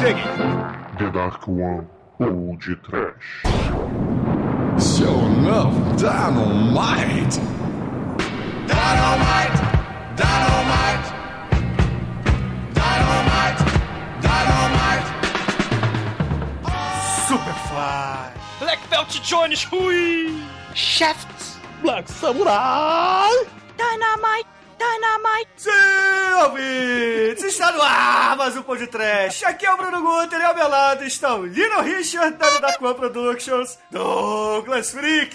digging. The Dark One ou de Trash. Show enough dynamite! Dynamite! Dynamite! Dynamite! Dynamite! Superfly! Black Belt Jones, hui! Shafts. Black Samurai! Dynamite. Dynamite. Sim, ouvintes! Está no ar mais um Pão de Trash. Aqui é o Bruno Guter e ao meu lado estão Lino Richard, da Darkwan Productions, Douglas Freak,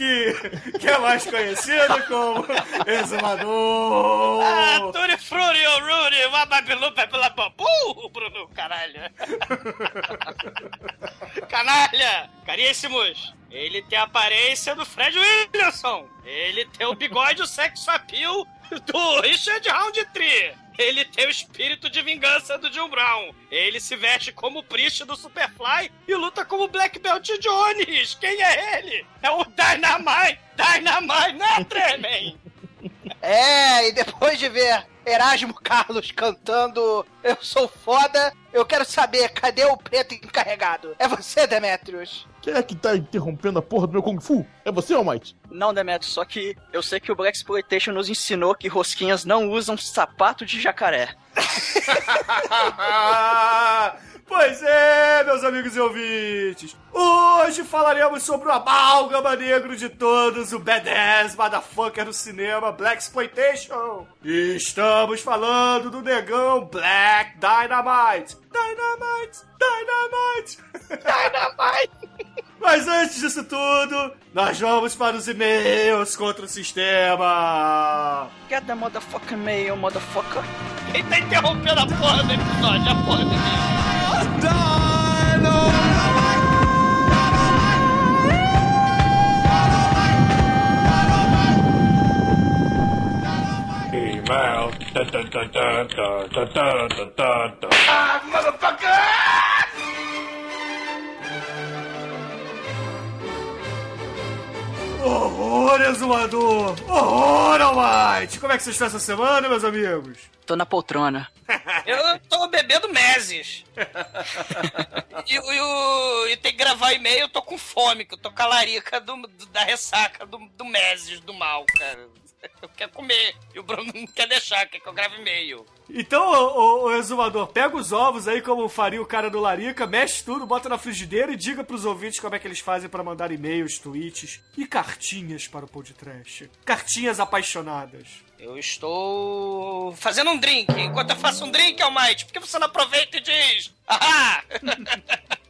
que é mais conhecido como Exumador. Ah, Turi Fruri, o Ruri, Wababilupa pela Papu, Bruno, caralho. Canalha! Caríssimos! Ele tem a aparência do Fred Williamson. Ele tem o bigode o sexo appeal do Richard Roundtree. Ele tem o espírito de vingança do John Brown. Ele se veste como o Priest do Superfly e luta como Black Belt Jones. Quem é ele? É o Dynamite! Dynamite, né, Tremen? É, e depois de ver Erasmo Carlos cantando Eu sou foda, eu quero saber, cadê o preto encarregado? É você, Demetrius? Quem é que tá interrompendo a porra do meu Kung Fu? É você, Almighty? Não, Demetrio, só que eu sei que o Black Exploitation nos ensinou que rosquinhas não usam sapato de jacaré. pois é, meus amigos e ouvintes. Hoje falaremos sobre o amálgama negro de todos, o badass motherfucker do cinema Black Exploitation. Estamos falando do negão Black Dynamite. Dynamite, Dynamite, Dynamite. Mas antes disso tudo, nós vamos para os e-mails contra o sistema. Get the motherfucking mail, motherfucker. Quem tá interrompendo a porra do episódio? A porra do Email. Da, da, da, da, da, da, da, da, da. Ah, motherfucker! Horror, exumador! Horror, Almighty! Como é que vocês estão essa semana, meus amigos? Tô na poltrona. Eu tô bebendo meses. e, e, e, tem que gravar e-mail, eu tô com fome, que eu tô com a larica do, do, da ressaca do, do meses do mal, cara. Eu quero comer. E o Bruno não quer deixar, quer que eu grave e-mail. Então, o, o, exumador, pega os ovos aí, como faria o cara do Larica, mexe tudo, bota na frigideira e diga pros ouvintes como é que eles fazem para mandar e-mails, tweets e cartinhas para o podcast. Cartinhas apaixonadas. Eu estou fazendo um drink. Enquanto eu faço um drink, Almighty, por que você não aproveita e diz? Ahá!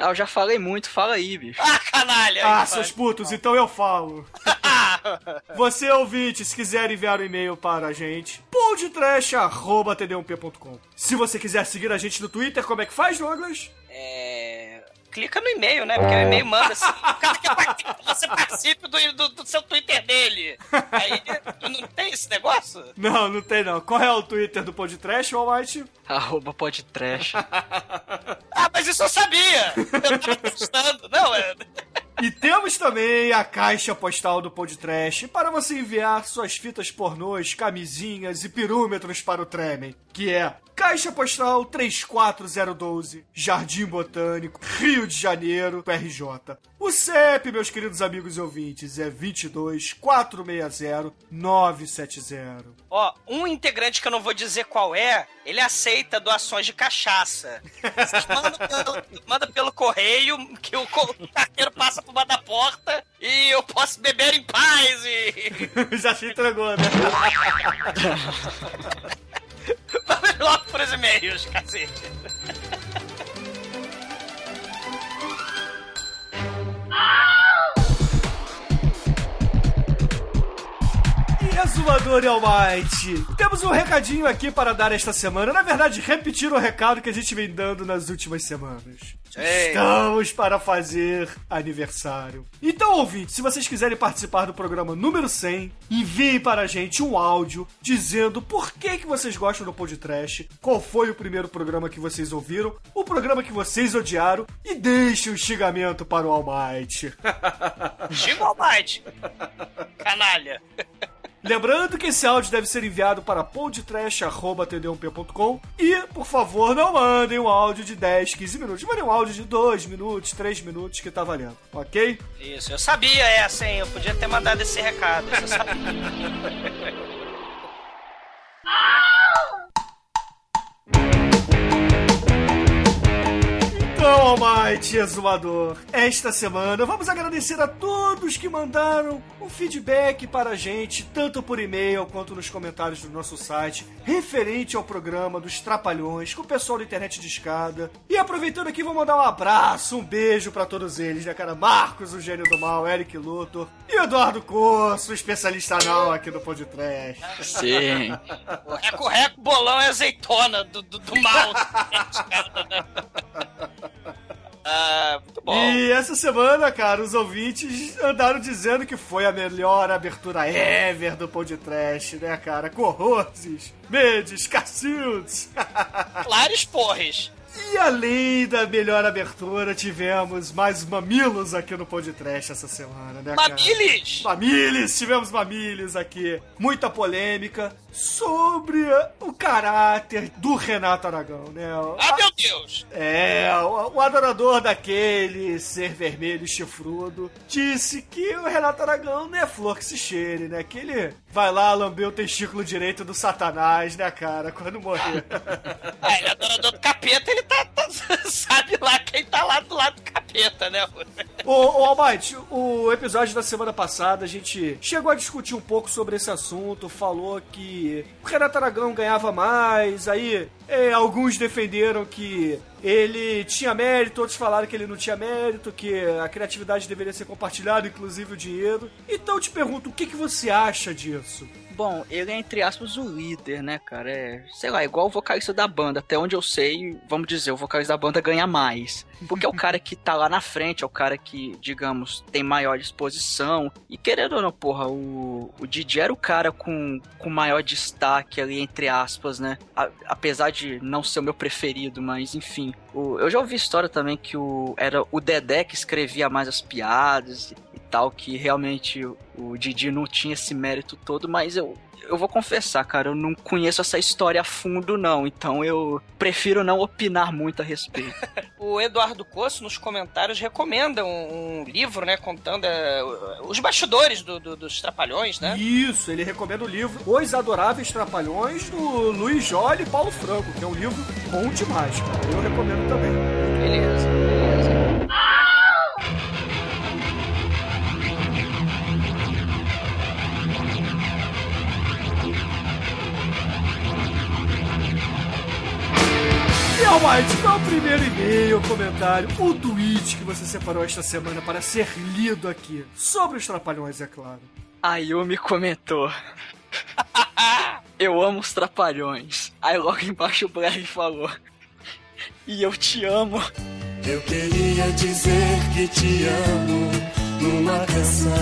Ah, eu já falei muito, fala aí, bicho. Ah, canalha! Ah, seus putos, então eu falo. Você, ouvinte, se quiser enviar um e-mail para a gente, podtrash.td1p.com. Se você quiser seguir a gente no Twitter, como é que faz, Douglas? É clica no e-mail, né? Porque o e-mail manda assim, o cara quer que você participe do, do, do, seu Twitter dele. Aí não tem esse negócio? Não, não tem não. Qual é o Twitter do Podtrash, Almighty? Arroba Podtrash. ah, mas isso eu sabia! Eu tava testando. Não, é... E temos também a caixa postal do Podtrash para você enviar suas fitas pornôs, camisinhas e pirômetros para o Tremen, que é Caixa Postal 34012, Jardim Botânico, Rio de Janeiro, RJ. O CEP, meus queridos amigos e ouvintes, é 22 460 970. Ó, um integrante que eu não vou dizer qual é, ele aceita doações de cachaça. manda, pelo, manda pelo correio, que o, carteiro passa por baixo da porta e eu posso beber em paz e... Já se entregou, né? Vamos logo pros e-mails, cacete. Ah! Exumador e Almighty, temos um recadinho aqui para dar esta semana. Na verdade, repetir o recado que a gente vem dando nas últimas semanas. Ei. Estamos para fazer aniversário. Então, ouvinte, se vocês quiserem participar do programa número 100, enviem para a gente um áudio dizendo por que, que vocês gostam do podcast, qual foi o primeiro programa que vocês ouviram, o programa que vocês odiaram e deixe o um xingamento para o Almighty. Xinga o Almighty! Canalha! Lembrando que esse áudio deve ser enviado para podtrash.td1p.com e, por favor, não mandem um áudio de 10, 15 minutos. Mandem um áudio de 2 minutos, 3 minutos que tá valendo, ok? Isso, eu sabia essa, hein? Eu podia ter mandado esse recado. Eu sabia. Almighty Exumador, esta semana vamos agradecer a todos que mandaram um feedback para a gente, tanto por e-mail quanto nos comentários do nosso site, referente ao programa dos Trapalhões, com o pessoal da internet de escada. E aproveitando aqui, vou mandar um abraço, um beijo para todos eles, né, cara? Marcos, o gênio do mal, Eric Luthor e Eduardo Corso, especialista anal aqui do Podcast. Sim. O reco-reco, bolão é azeitona do, do, do mal. Ah, muito bom. E essa semana, cara, os ouvintes andaram dizendo que foi a melhor abertura ever do podcast, né, cara? Com Roses, Mendes, Cacildes. Clares porres. E além da melhor abertura, tivemos mais mamilos aqui no podcast essa semana, né, cara? Mamiles! Mamiles! Tivemos mamiles aqui. Muita polêmica sobre o caráter do Renato Aragão, né? Ah, meu Deus! É, o, o adorador daquele ser vermelho e chifrudo disse que o Renato Aragão não é flor que se cheire, né? Que ele vai lá lamber o testículo direito do satanás, né, cara, quando morrer. Ah, ele é adorador do capeta, ele tá, tá- Sabe lá quem tá lá do lado do capeta, né? Ô, ô Almighty, o episódio da semana passada a gente chegou a discutir um pouco sobre esse assunto, falou que o Renato Aragão ganhava mais, aí é, alguns defenderam que ele tinha mérito, outros falaram que ele não tinha mérito, que a criatividade deveria ser compartilhada, inclusive o dinheiro. Então eu te pergunto, o que, que você acha disso? Bom, ele é, entre aspas, o líder, né, cara? É, sei lá, igual o vocalista da banda. Até onde eu sei, vamos dizer, o vocalista da banda ganha mais. Porque é o cara que tá lá na frente, é o cara que, digamos, tem maior disposição. E querendo ou não, porra, o, o Didi era o cara com, com maior destaque ali, entre aspas, né? A- apesar de não ser o meu preferido, mas enfim. O- eu já ouvi história também que o, era o Dedé que escrevia mais as piadas tal, que realmente o, Didi não tinha esse mérito todo, mas eu, eu vou confessar, cara, eu não conheço essa história a fundo, não. Então eu prefiro não opinar muito a respeito. O Eduardo Coço, nos comentários, recomenda um, um livro, né? Contando é, os bastidores do- do- dos Trapalhões, né? Isso, ele recomenda o livro Os Adoráveis Trapalhões, do Luiz Jolie e Paulo Franco, que é um livro bom demais, cara. Eu recomendo também. Beleza, Almighty, qual é o primeiro e-mail, comentário, o tweet que você separou esta semana para ser lido aqui? Sobre os Trapalhões, é claro. A Yumi comentou. eu amo os trapalhões. Aí logo embaixo o Blair falou. E eu te amo. Eu queria dizer que te amo numa canção.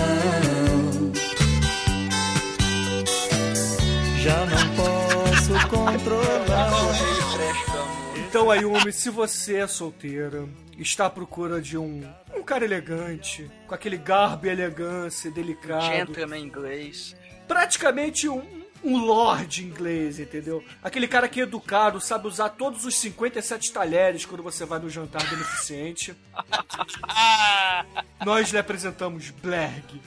Já não posso controlar. Então, Ayumi, se você é solteira, está à procura de um, um cara elegante, com aquele garbo e elegância, delicado, Gentleman inglês. praticamente um, um lord inglês, entendeu? Aquele cara que é educado, sabe usar todos os 57 talheres quando você vai no jantar beneficente. Nós lhe apresentamos Blerg.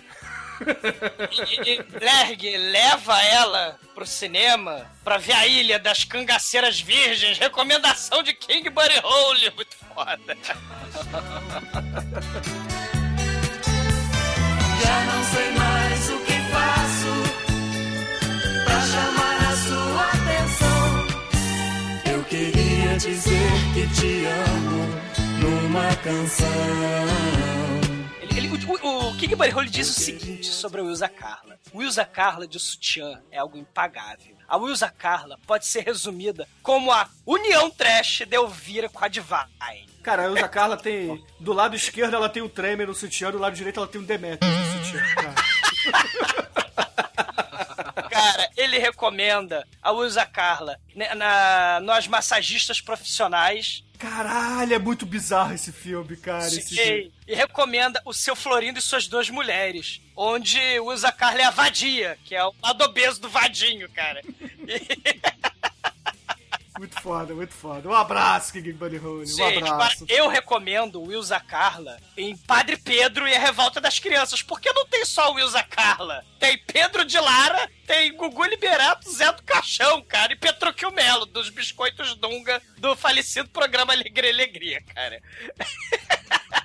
E, Lerg leva ela pro cinema pra ver a Ilha das Cangaceiras Virgens. Recomendação de King Buddy Hole. Muito foda. Já não sei mais o que faço pra chamar a sua atenção. Eu queria dizer que te amo numa canção. Ele, o, o King Hole diz o seguinte sobre a Wilza Carla. Wilza Carla de sutiã é algo impagável. A Wilza Carla pode ser resumida como a união trash de Elvira com a Divine. Cara, a Elza Carla tem. Do lado esquerdo ela tem o Tremer no sutiã, do lado direito ela tem o Demetrius no sutiã. Cara. Cara, ele recomenda a Wilza Carla né, na, nós massagistas profissionais Caralho, é muito bizarro esse filme, cara. Esse filme. E, e recomenda O Seu Florindo e Suas Duas Mulheres, onde usa a Carla é a vadia, que é o lado obeso do vadinho, cara. Muito foda, muito foda. Um abraço, King Bunny Hole. Um abraço. eu recomendo o Wilza Carla em Padre Pedro e a Revolta das Crianças, porque não tem só o Wilza Carla. Tem Pedro de Lara, tem Gugu Liberato, Zé do Caixão, cara, e Petruquio Melo, dos Biscoitos Dunga, do falecido programa Alegria Alegria, cara.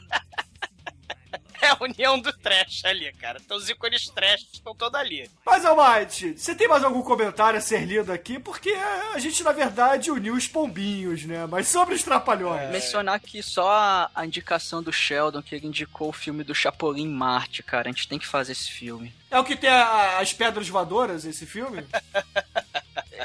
É a união do trash ali, cara. Então os ícones trash estão todos ali. Mas, Almighty, você tem mais algum comentário a ser lido aqui? Porque a gente, na verdade, uniu os pombinhos, né? Mas sobre os trapalhões. Mencionar aqui só a, indicação do Sheldon, que ele indicou o filme do Chapolin Marte, cara. A gente tem que fazer esse filme. É o que tem a- as pedras voadoras, esse filme?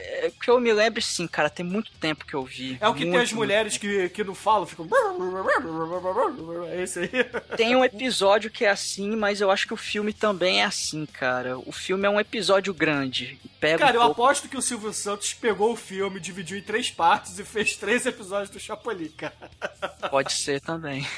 É que eu me lembro, sim, cara. Tem muito tempo que eu vi. É o que tem Muito, as mulheres que, que não falam, ficam. É esse aí. Tem um episódio que é assim, mas eu acho que o filme também é assim, cara. O filme é um episódio grande. Pega Cara, um eu pouco... aposto que o Silvio Santos pegou o filme, dividiu em três partes e fez três episódios do Chapolin, cara. Pode ser também.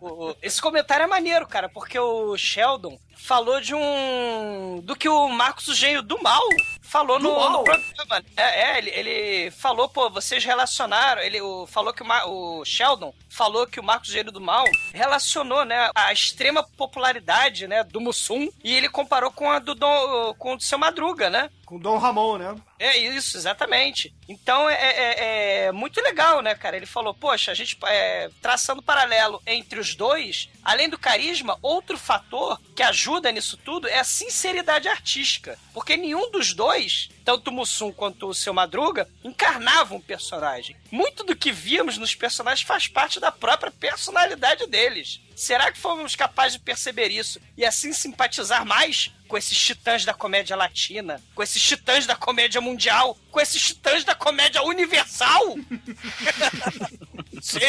O- o- esse comentário é maneiro, cara, porque o Sheldon falou de um. do que o Marcos o Gênio do Mal falou Do no, mal? no programa. É, é, ele, ele falou, pô, vocês relacionaram. Ele o, falou que o, o Sheldon falou que o Marcos o Gênio do Mal relacionou, né, a extrema popularidade, né, do Mussum e ele comparou com a do, Dom, com o do seu Madruga, né? Com Dom Ramon, né? É isso, exatamente. Então é, é- é muito legal, né, cara? Ele falou, poxa, a gente é, traçando paralelo entre os dois, além do carisma, outro fator que ajuda nisso tudo é a sinceridade artística. Porque nenhum dos dois, tanto o Mussum quanto o seu Madruga, encarnavam um personagem. Muito do que víamos nos personagens faz parte da própria personalidade deles. Será que fomos capazes de perceber isso e assim simpatizar mais com esses titãs da comédia latina, com esses titãs da comédia mundial, com esses titãs da comédia universal? Sim!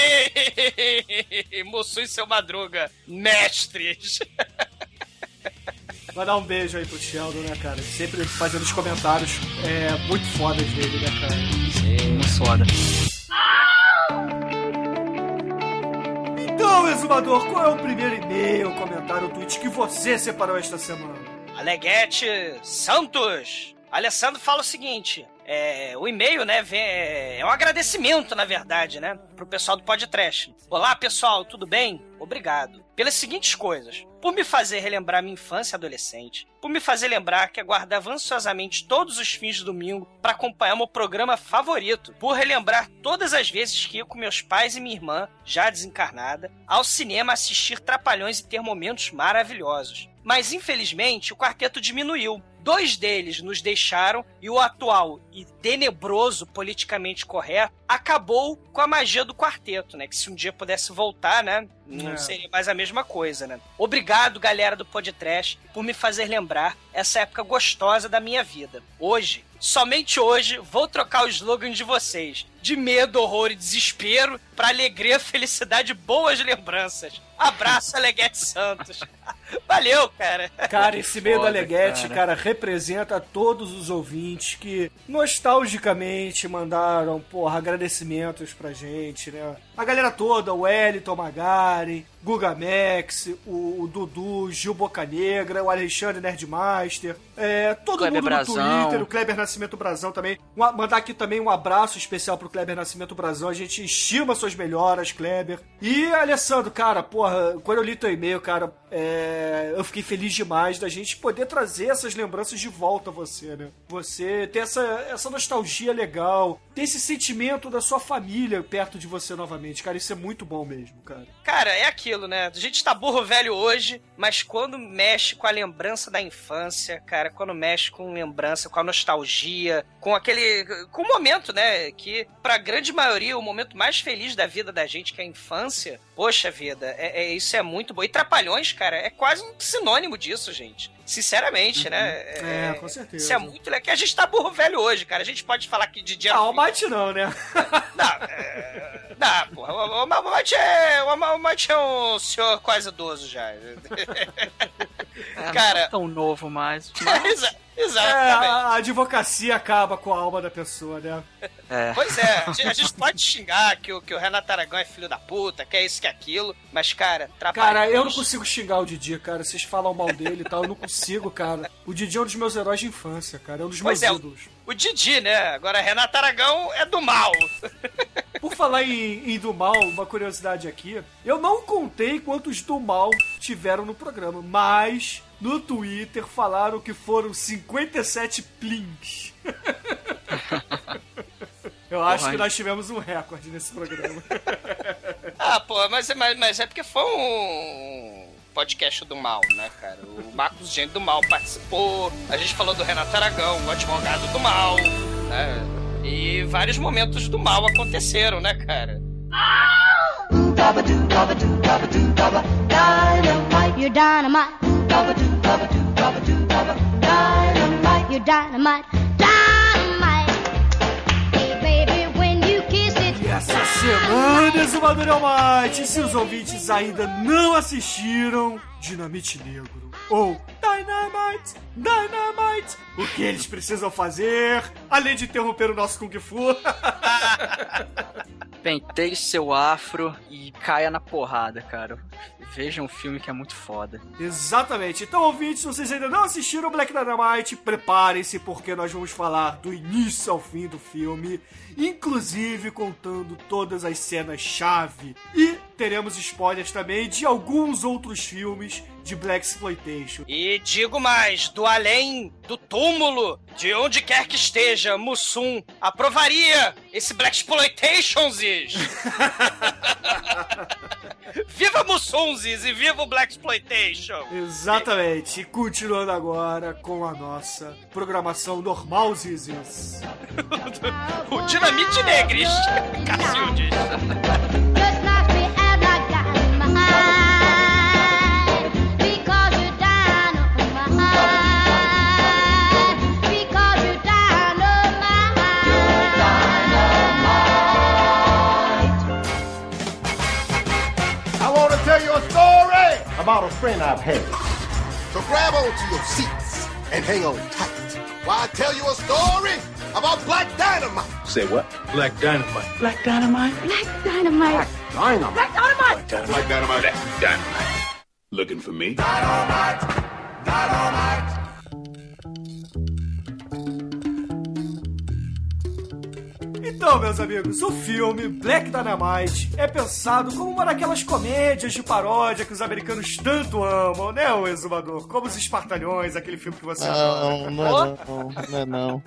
Mussum e seu Madruga, mestres! Vai dar um beijo aí pro Sheldon, né, cara? Sempre fazendo os comentários é, muito fodas dele, né, cara? Muito foda. Então, exumador, qual é o primeiro e-mail, comentário, tweet que você separou esta semana? Aleguete Santos. Alessandro fala o seguinte: é, o e-mail, né, vem- é um agradecimento, na verdade, né, pro pessoal do podcast. Olá, pessoal, tudo bem? Obrigado. Pelas seguintes coisas. Por me fazer relembrar minha infância adolescente. Por me fazer lembrar que aguardava ansiosamente todos os fins de domingo para acompanhar meu programa favorito. Por relembrar todas as vezes que ia com meus pais e minha irmã, já desencarnada, ao cinema assistir Trapalhões e ter momentos maravilhosos. Mas infelizmente o quarteto diminuiu. Dois deles nos deixaram e o atual e tenebroso politicamente correto acabou com a magia do quarteto, né? Que se um dia pudesse voltar, né? Não É. seria mais a mesma coisa, né? Obrigado, galera do Podcast, por me fazer lembrar essa época gostosa da minha vida. Hoje, somente hoje, vou trocar o slogan de vocês. De medo, horror e desespero para alegria, felicidade e boas lembranças. Abraço, Aleguete Santos. Valeu, cara. Cara, esse meio da Leguete, cara. cara. representa todos os ouvintes que nostalgicamente mandaram, porra, agradecimentos pra gente, né? A galera toda, o Wellington Magari, Guga Max, o, o Dudu, Gil Bocanegra, o Alexandre Nerdmaster, é, todo Kleber mundo no Brazão. Twitter, o Kleber Nascimento Brazão também. Um mandar aqui também um abraço especial pro Kleber Nascimento Brazão. A gente estima suas melhoras, Kleber. E, Alessandro, cara, porra, quando eu li teu e-mail, cara, é, eu fiquei feliz demais da gente poder trazer essas lembranças de volta a você, né? Você ter essa, essa nostalgia legal, ter esse sentimento da sua família perto de você novamente. Cara, isso é muito bom mesmo, cara. Cara, é aquilo, né? A gente tá burro velho hoje, mas quando mexe com a lembrança da infância, cara, quando mexe com lembrança, com a nostalgia, com aquele. com o momento, né? Que pra grande maioria, o momento mais feliz da vida da gente, que é a infância, poxa vida, é, é- isso é muito bom. E Trapalhões, cara, é quase um sinônimo disso, gente. Sinceramente, né? É, com certeza. Isso é muito legal. Que a gente tá burro velho hoje, cara. A gente pode falar que de dia. Ah, o Might não, né? Não, é... Não, porra, o, o, o, é, o, o Mate é um senhor quase idoso já. É, Cara- não é tão novo mais. Exa- É, Exatamente. a advocacia acaba com a alma da pessoa, né? É. Pois é, a gente- a gente pode xingar que o, que o Renato Aragão é filho da puta, que é isso, que é aquilo, mas, cara. Cara, eu não consigo xingar o Didi, cara. Vocês falam mal dele e tal, eu não consigo, cara. O Didi é um dos meus heróis de infância, cara. É um dos meus Pois é, o- ídolos. O Didi, né? Agora, Renato Aragão é do mal. Falar em, em do mal, uma curiosidade aqui. Eu não contei quantos do mal tiveram no programa, mas no Twitter falaram que foram 57 plins. Eu acho Porra, que nós tivemos um recorde nesse programa. Ah, pô, mas, mas, mas é porque foi um podcast do mal, né, cara? O Marcos Gênio do Mal participou, a gente falou do Renato Aragão, o advogado do mal, né? E vários momentos do mal aconteceram, né, cara? You're dynamite. You're dynamite. E essa semana, Exumador Almighty, se os ouvintes ainda não assistiram Dinamite Negro ou Dynamite, Dynamite, o que eles precisam fazer, além de interromper o nosso Kung Fu? Penteie seu afro e caia na porrada, cara. Veja um filme que é muito foda. Exatamente. Então, ouvintes, se vocês ainda não assistiram Black Dynamite, preparem-se porque nós vamos falar do início ao fim do filme, inclusive contando todas as cenas-chave. E teremos spoilers também de alguns outros filmes de Black Exploitation. E digo mais, do além, do túmulo, de onde quer que esteja, Mussum aprovaria esse Black Exploitationzes! viva Mussunzes e viva o Black Exploitation! Exatamente. E continuando agora com a nossa programação normal, Zizis. O Dinamite Negris, Cacildes. About a friend I've had. So grab onto your seats and hang on tight while I tell you a story about Black Dynamite. Say what? Black Dynamite. Black dynamite. Black Dynamite. Black dynamite. Black Dynamite. Black Dynamite. Looking for me? Então, meus amigos, o filme Black Dynamite é pensado como uma daquelas comédias de paródia que os americanos tanto amam, né, o exumador? Como os Espartalhões, aquele filme que você adora. Não, não é não. Não é não.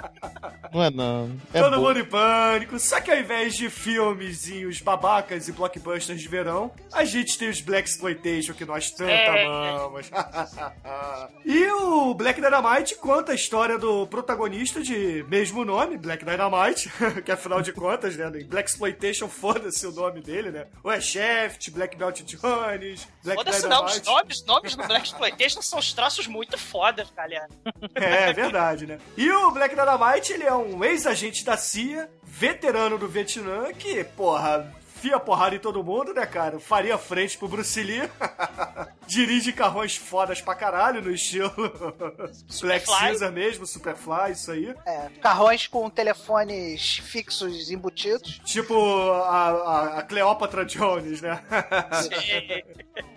Não é não. É Todo bom. mundo em pânico. Só que ao invés de filmezinhos babacas e blockbusters de verão, a gente tem os Black Exploitation que nós tanto É. amamos. e o Black Dynamite conta a história do protagonista de mesmo nome, Black Dynamite, que afinal de contas, né, em Black Exploitation, foda-se o nome dele, né? O é Shaft, Black Belt Jones, Black Foda-se não, os nomes, nomes do Black Exploitation são os traços muito foda, galera. É, é verdade, né? E o Black Dynamite, ele é um ex-agente da CIA, veterano do Vietnã, que, porra, fia porrada em todo mundo, né, cara? Faria frente pro Bruce Lee. Dirige carrões fodas pra caralho, no estilo Black. Caesar mesmo, Superfly, isso aí. É, carrões com telefones fixos embutidos. Tipo a, a, a Cleópatra Jones, né?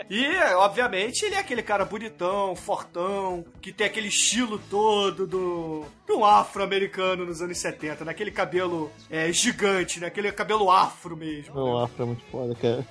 E, obviamente, ele é aquele cara bonitão, fortão, que tem aquele estilo todo do, do afro-americano nos anos 70, naquele cabelo é, gigante, né? Aquele cabelo afro mesmo. Afro é muito foda, cara.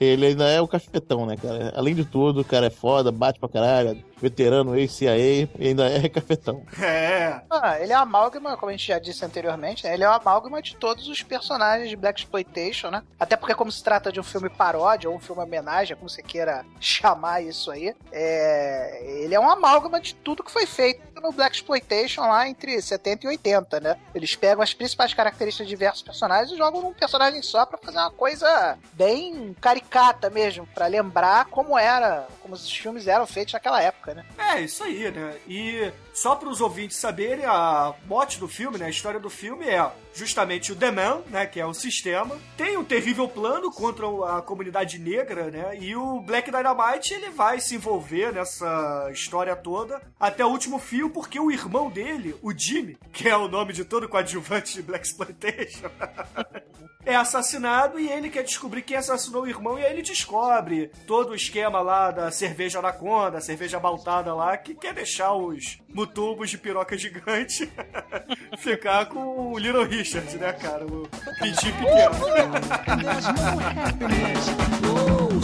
Ele ainda é o cafetão, né, cara? Além de tudo, o cara é foda, bate pra caralho, veterano ex-CIA e ainda é cafetão. É. Ah, ele é a amálgama, como a gente já disse anteriormente, né? ele é a amálgama de todos os personagens de Black Exploitation, né? Até porque como se trata de um filme paródia ou um filme homenagem, como você queira chamar isso aí, é... ele é uma amálgama de tudo que foi feito no Black Exploitation lá entre 70 e 80, né? Eles pegam as principais características de diversos personagens e jogam num personagem só pra fazer uma coisa bem caricata mesmo, pra lembrar como era, como os filmes eram feitos naquela época. Né? É, isso aí, né? E só para os ouvintes saberem, a mote do filme, né? A história do filme é justamente o The Man, né? Que é o sistema. Tem um terrível plano contra a comunidade negra, né? E o Black Dynamite, ele vai se envolver nessa história toda até o último fio, porque o irmão dele, o Jimmy, que é o nome de todo coadjuvante de Black Exploitation, é assassinado e ele quer descobrir quem assassinou o irmão e aí ele descobre todo o esquema lá da cerveja anaconda, cerveja baltada lá, que quer deixar os mutubos de piroca gigante ficar com o Little Richard, né, cara? O pintinho No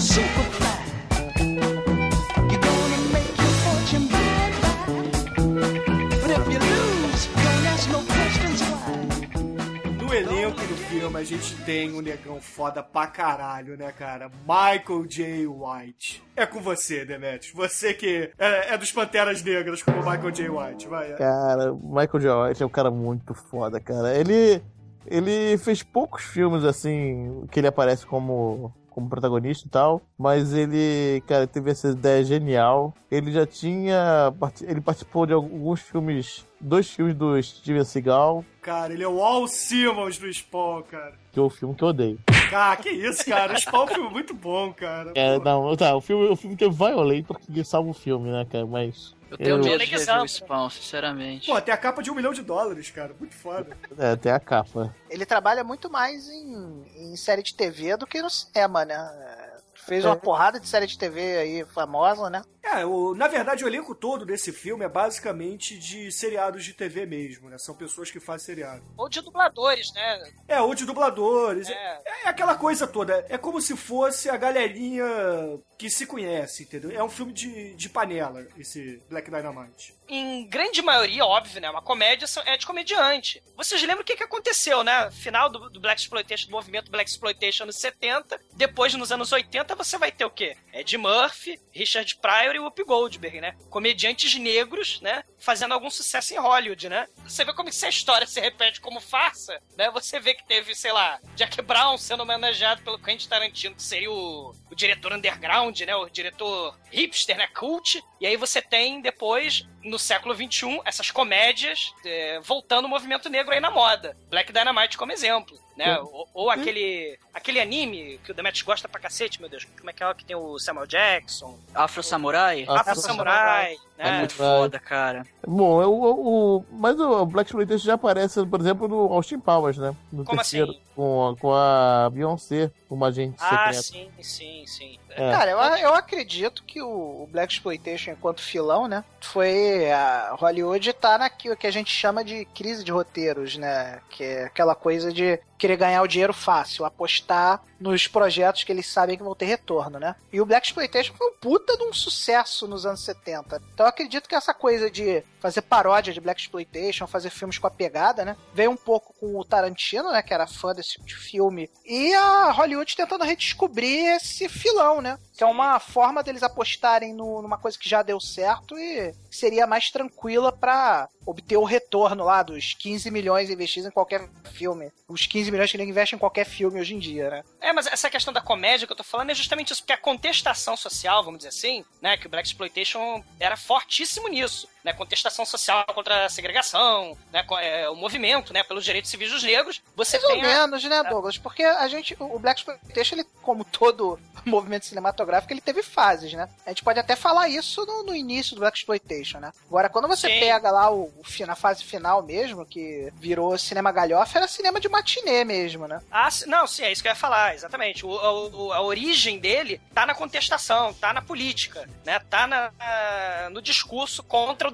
filme a gente tem um negão foda pra caralho, né, cara? Michael J. White. É com você, Demetrius. Você que é, é dos Panteras Negras como Michael J. White, vai. é. Cara, Michael J. White é um cara muito foda, cara. Ele, ele fez poucos filmes assim que ele aparece como, como protagonista e tal, mas ele, cara, teve essa ideia genial. Ele já tinha. Ele participou de alguns filmes. Dois filmes do Steven Seagal, Cara, ele é o Al Simmons do Spawn, cara. que é o filme que eu odeio. Ah, que isso, cara. O Spawn é um filme muito bom, cara. É, Pô. não, tá, o filme, o filme que é violento porque salva o filme, né, cara? Mas. Eu tenho Eu- medo de rever o Spawn, sinceramente. Pô, tem a capa de um milhão de dólares, cara. Muito foda. É, tem a capa. Ele trabalha muito mais em, em série de TV do que no cinema, né? É, Fez uma É. porrada de série de TV aí famosa, né? É, o, na verdade, o elenco todo desse filme é basicamente de seriados de TV mesmo, né? São pessoas que fazem seriado. Ou de dubladores, né? É, ou de dubladores. É, É. é aquela coisa toda. É como se fosse a galerinha que se conhece, entendeu? É um filme de, de panela, esse Black Dynamite. Em grande maioria, óbvio, né? Uma comédia é de comediante. Vocês lembram o que, que aconteceu, né? Final do, do Black Exploitation, do movimento Black Exploitation nos 70. Depois, nos anos 80, você vai ter o quê? Ed Murphy, Richard Pryor e Whoopi Goldberg, né? Comediantes negros, né? Fazendo algum sucesso em Hollywood, né? Você vê como que se a história se repete como farsa, né? Você vê que teve, sei lá, Jack Brown sendo homenageado pelo Quentin Tarantino, que seria o, o diretor underground, né? O diretor hipster, né? Cult. E aí você tem depois, no século XXI, essas comédias é, voltando o movimento negro aí na moda. Black Dynamite como exemplo. Né? Ou, ou aquele, aquele anime que o Demetrius gosta pra cacete, meu Deus. Como é que é o que tem o Samuel Jackson? Afro Samurai? Afro Afro Samurai. É Né? muito Samurai. foda, cara. Bom, eu, o, o- mas o Black Exploitation já aparece, por exemplo, no Austin Powers, né? No Como terceiro, assim? Com, a- com a Beyoncé, uma agente Ah, secreta. sim, sim, sim. É. Cara, eu, eu acredito que o, o Black Exploitation, enquanto filão, né? Foi. A Hollywood tá naquilo que a gente chama de crise de roteiros, né? Que é aquela coisa de querer ganhar o dinheiro fácil, apostar nos projetos que eles sabem que vão ter retorno, né? E o Black Exploitation foi um puta de um sucesso nos anos 70. Então eu acredito que essa coisa de fazer paródia de Black Exploitation, fazer filmes com a pegada, né? Veio um pouco com o Tarantino, né? Que era fã desse tipo filme. E a Hollywood tentando redescobrir esse filão, né? Que é uma forma deles apostarem no- numa coisa que já deu certo e seria mais tranquila pra obter o retorno lá dos 15 milhões investidos em qualquer filme. Os 15 milhões que ele investe em qualquer filme hoje em dia, né? É, mas essa questão da comédia que eu tô falando é justamente isso, porque a contestação social, vamos dizer assim, né, que o Black Exploitation era fortíssimo nisso, né, contestação social contra a segregação, né, é, o movimento, né, pelos direitos civis dos negros, você Mais ou a... menos, né, Douglas? Porque a gente, o Black Exploitation, ele, como todo movimento cinematográfico, ele teve fases, né? A gente pode até falar isso no, no início do Black Exploitation, né? Agora, quando você Sim. pega lá o, o na fase final mesmo, que virou cinema galhofa, era cinema de matinê mesmo, né? Ah, não, sim, é isso que eu ia falar, exatamente. O- o- a origem dele tá na contestação, tá na política, né? Tá na- na- no discurso contra o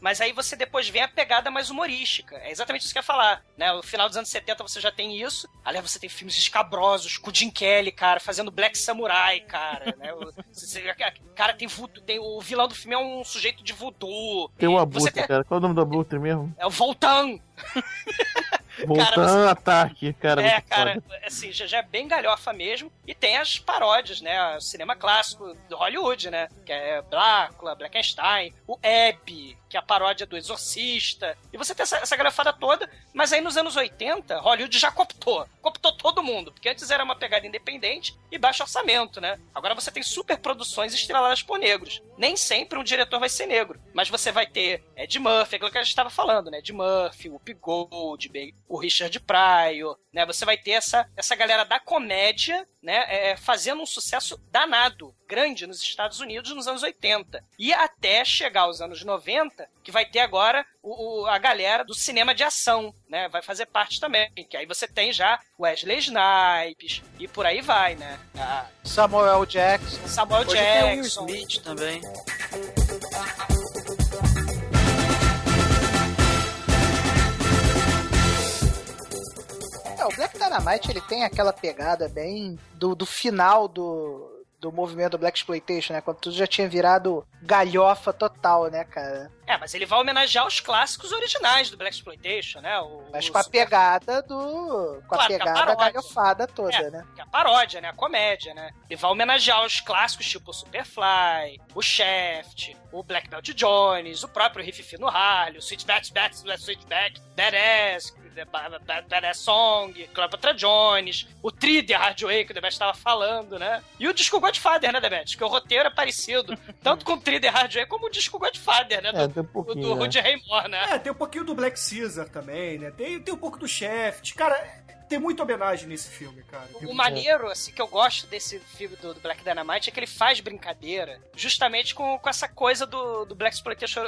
Mas aí você depois vem a pegada mais humorística. É exatamente isso que eu ia falar, né? No final dos anos 70 você já tem isso. Aliás, você tem filmes escabrosos, com o Jim Kelly, cara, fazendo Black Samurai, cara, né? O, cara, tem voodoo, tem o vilão do filme é um sujeito de voodoo. Tem o Abutre, tem- cara. Qual é o nome do Abutre mesmo? É o Voltan. Voltando ao ataque, cara. É, cara, foda. assim, já, já é bem galhofa mesmo. E tem as paródias, né? O cinema clássico do Hollywood, né? Que é Blácula, Blackenstein, o Hebe, que é a paródia do Exorcista. E você tem essa, essa galhofada toda, mas aí nos anos 80, Hollywood já cooptou. Cooptou todo mundo, porque antes era uma pegada independente e baixo orçamento, né? Agora você tem super produções estreladas por negros. Nem sempre um diretor vai ser negro, mas você vai ter Ed Murphy, aquilo que a gente estava falando, né? Ed Murphy, P. Goldberg, o Richard Pryor, né? Você vai ter essa, essa galera da comédia, né? é, fazendo um sucesso danado, grande nos Estados Unidos nos anos 80. E até chegar aos anos 90, que vai ter agora o, o- a galera do cinema de ação, né? Vai fazer parte também. Que aí você tem já Wesley Snipes e por aí vai, né? A Samuel Jackson. Samuel Hoje tem Will Jackson. Smith também. É, o Black Dynamite ele tem aquela pegada bem do, do final do, do movimento do Black Exploitation, né? Quando tudo já tinha virado galhofa total, né, cara? É, mas ele vai homenagear os clássicos originais do Black Exploitation, né? O, Mas o com a Super- pegada do. Com a Claro, a pegada paródia. galhofada toda, É, né? a paródia, né? A comédia, né? Ele vai homenagear os clássicos tipo o Superfly, o Shaft, o Black Belt Jones, o próprio Riff Fino Harley, o Switchback, Back, Switchback, Badass, The Ba- Badass Song, Cleopatra Jones, o Tri The Hard Way, que o Demet estava falando, né? E o disco Godfather, né, Demet? Que o roteiro é parecido, tanto com o Tri The Hard Way como o disco Godfather, né? É, Do, tem um do, pouquinho. do né? Rudy Raymore, né? É, tem um pouquinho do Black Caesar também, né? Tem, tem um pouco do Shaft. Cara, tem muita homenagem nesse filme, cara. Tem- O maneiro, assim, que eu gosto desse filme do, do Black Dynamite é que ele faz brincadeira justamente com, com essa coisa do, do Black Exploitation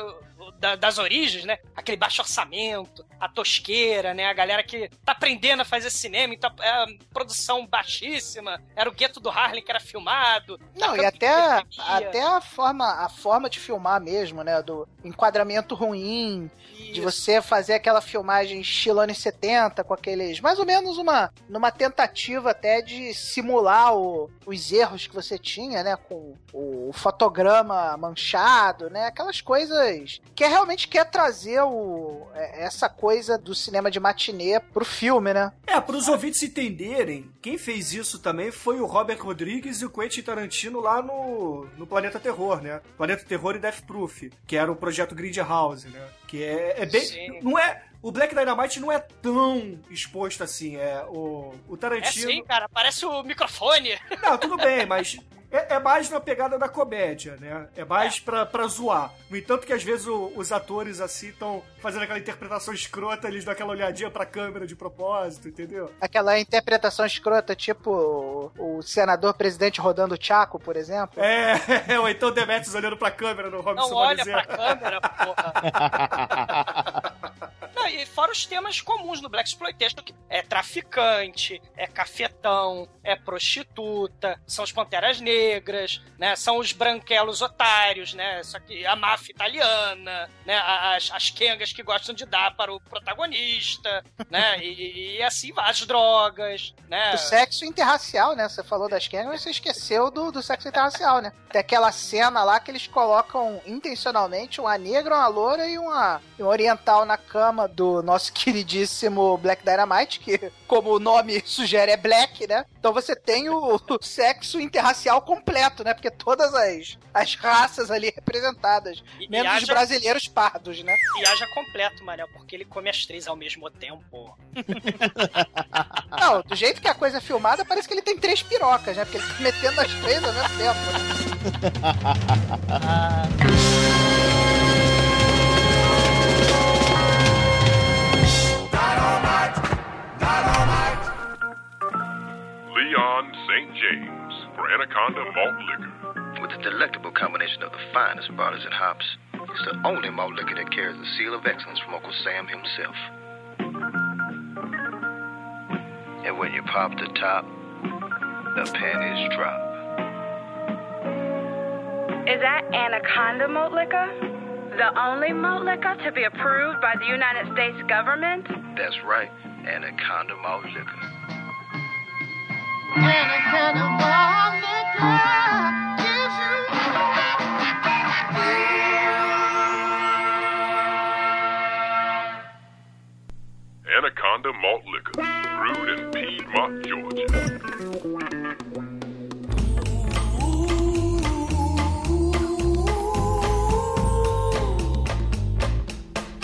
da- das origens, né? Aquele baixo orçamento, a tosqueira, né? A galera que tá aprendendo a fazer cinema, então é a produção baixíssima, era o gueto do Harlem que era filmado. Não, tacando e até, pirotecnia. até a forma a forma de filmar mesmo, né? Do enquadramento ruim, de Isso. você fazer aquela filmagem estilo anos 70, com aqueles. Mais ou menos uma. numa tentativa até de simular o- os erros que você tinha, né? Com o fotograma manchado, né? Aquelas coisas que é, realmente quer trazer o, é, essa coisa do cinema de matinê pro filme, né? É, para os ouvintes entenderem, quem fez isso também foi o Robert Rodrigues e o Quentin Tarantino lá no, no Planeta Terror, né? Planeta Terror e Death Proof, que era o projeto Grindhouse, né? Que é, é bem. Sim. Não é. O Black Dynamite não é tão exposto assim. É o, o É Tarantino. sim, cara, parece o microfone. Não, tudo bem, mas é, é mais na pegada da comédia, né? É mais pra, pra zoar. No entanto que às vezes o- os atores assim estão fazendo aquela interpretação escrota, eles dão aquela olhadinha pra câmera de propósito, entendeu? Aquela interpretação escrota, tipo o, o senador presidente rodando o Chaco, por exemplo. É, ou então Demetrius olhando pra câmera no Robson Não olha Balizera. pra câmera, porra. Não, e fora os temas comuns no Black Exploitation, que é traficante, é cafetão, é prostituta, são as panteras negras, né? São os branquelos otários, né? Só que a máfia italiana, né? As, as quengas que gostam de dar para o protagonista, né? E, e- assim vai, as drogas, né? Do sexo interracial, né? Você falou das Kangas, mas você esqueceu do, do sexo interracial, né? Tem aquela cena lá que eles colocam intencionalmente uma negra, uma loura e uma, e um oriental na cama do nosso queridíssimo Black Dynamite, que, como o nome sugere, é black, né? Então você tem o, o sexo interracial completo, né? Porque todas as, as raças ali representadas, E- menos e os haja- brasileiros pardos, né? E haja completo, Manel, porque ele come as três ao mesmo tempo. Não, do jeito que a coisa é filmada, parece que ele tem três pirocas, né? Porque ele tá metendo as três ao mesmo tempo. né? Leon St. James for Anaconda Malt Liquor. With a delectable combination of the finest barleys and hops, it's the only malt liquor that carries the seal of excellence from Uncle Sam himself. And when you pop the top, the panties drop. Is that Anaconda malt liquor? The only malt liquor to be approved by the United States government? That's right, Anaconda malt liquor. Anaconda Piedmont, Georgia.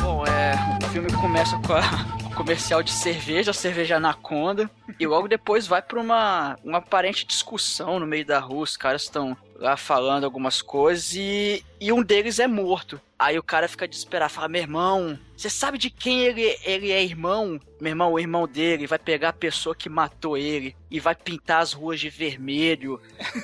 Bom, é. O filme começa com a comercial de cerveja, cerveja Anaconda, e logo depois vai pra uma, uma aparente discussão no meio da rua. Os caras estão lá falando algumas coisas e, e um deles é morto. Aí o cara fica desesperado, fala: Meu irmão, você sabe de quem ele, ele é irmão? Meu irmão, o irmão dele vai pegar a pessoa que matou ele e vai pintar as ruas de vermelho.